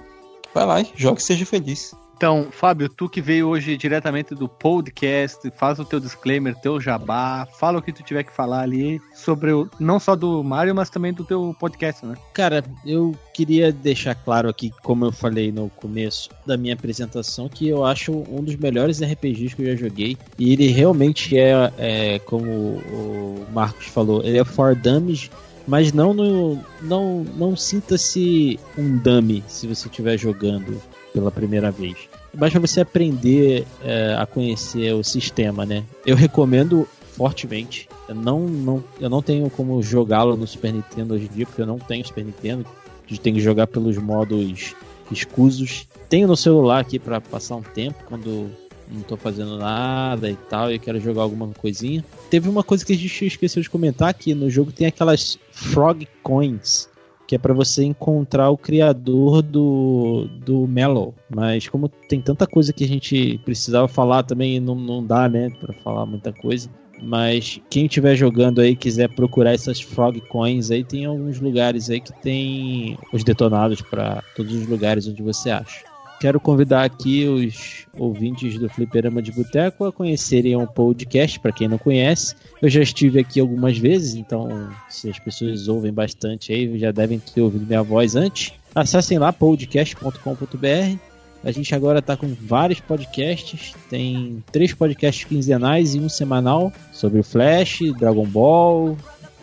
vai lá, e joga e seja feliz. Então, Fábio, tu que veio hoje diretamente do podcast, faz o teu disclaimer, teu jabá, fala o que tu tiver que falar ali sobre o, não só do Mario, mas também do teu podcast, né? Cara, eu queria deixar claro aqui, como eu falei no começo da minha apresentação, que eu acho um dos melhores RPGs que eu já joguei. E ele realmente é, é, como o Marcos falou, ele é for dummies, mas não no, não não sinta-se um dummy se você estiver jogando pela primeira vez. Mas para você aprender é, a conhecer o sistema, né? Eu recomendo fortemente. Eu não, não, eu não tenho como jogá-lo no Super Nintendo hoje em dia, porque eu não tenho Super Nintendo. A gente tem que jogar pelos modos escusos. Tenho no celular aqui para passar um tempo quando não tô fazendo nada e tal, e quero jogar alguma coisinha. Teve uma coisa que a gente esqueceu de comentar que no jogo tem aquelas Frog Coins, que é para você encontrar o criador do, do Mellow. Mas como tem tanta coisa que a gente precisava falar também, não, não dá, né, para falar muita coisa. Mas quem estiver jogando aí quiser procurar essas Frog Coins aí, tem alguns lugares aí que tem os detonados para todos os lugares onde você acha. Quero convidar aqui os ouvintes do Fliperama de Boteco a conhecerem o podcast, para quem não conhece. Eu já estive aqui algumas vezes, então se as pessoas ouvem bastante aí, já devem ter ouvido minha voz antes. Acessem lá podcast.com.br A gente agora tá com vários podcasts. Tem três podcasts quinzenais e um semanal sobre o Flash, Dragon Ball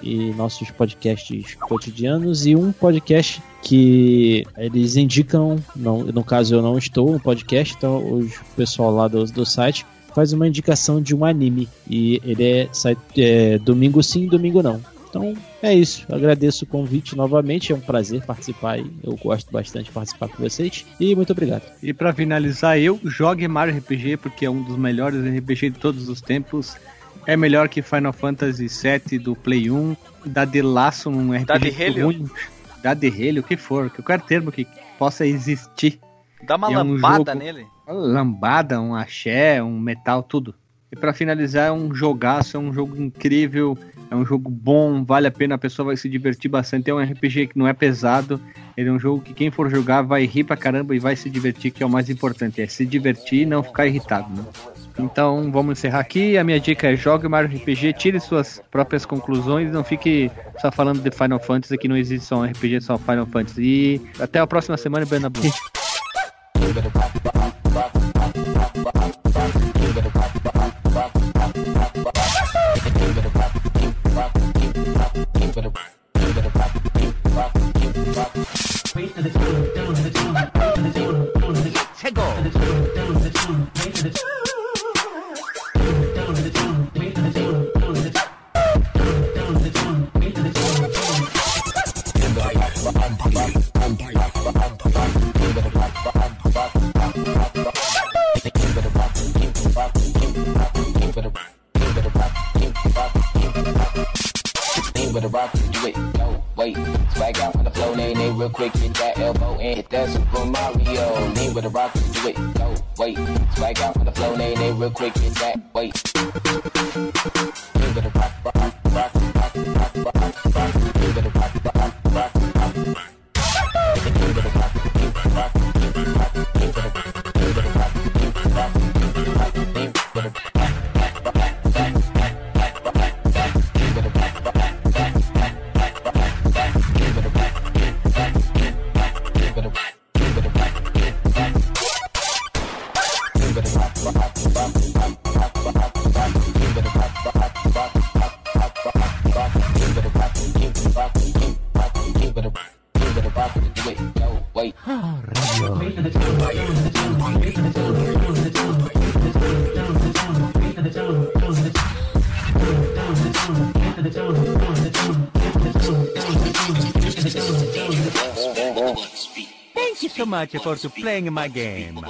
e nossos podcasts cotidianos e um podcast que eles indicam, não, no caso eu não estou no podcast, então o pessoal lá do, do site faz uma indicação de um anime e ele é, sai, é domingo sim, domingo não. Então é isso. Agradeço o convite novamente. É um prazer participar. Eu gosto bastante de participar com vocês. E muito obrigado. E pra finalizar, eu jogue Mario RPG porque é um dos melhores RPG de todos os tempos. É melhor que Final Fantasy VII do Play 1. Dá de laço num RPG Dá de relho? ruim. Dá de relho, o que for. Qualquer termo que possa existir. Dá uma é um lambada jogo- nele. Uma lambada, um axé, um metal, tudo. E pra finalizar, é um jogaço, é um jogo incrível, é um jogo bom, vale a pena, a pessoa vai se divertir bastante. É um RPG que não é pesado, ele é um jogo que quem for jogar vai rir pra caramba e vai se divertir, que é o mais importante, é se divertir e não ficar irritado, né? Então vamos encerrar aqui. A minha dica é jogue Mario RPG, tire suas próprias conclusões, não fique só falando de Final Fantasy, que não existe só um RPG, só Final Fantasy. E até a próxima semana, Bena Blue. Lean Swag out on the flow, nay, nay, real quick, hit that, to playing my game.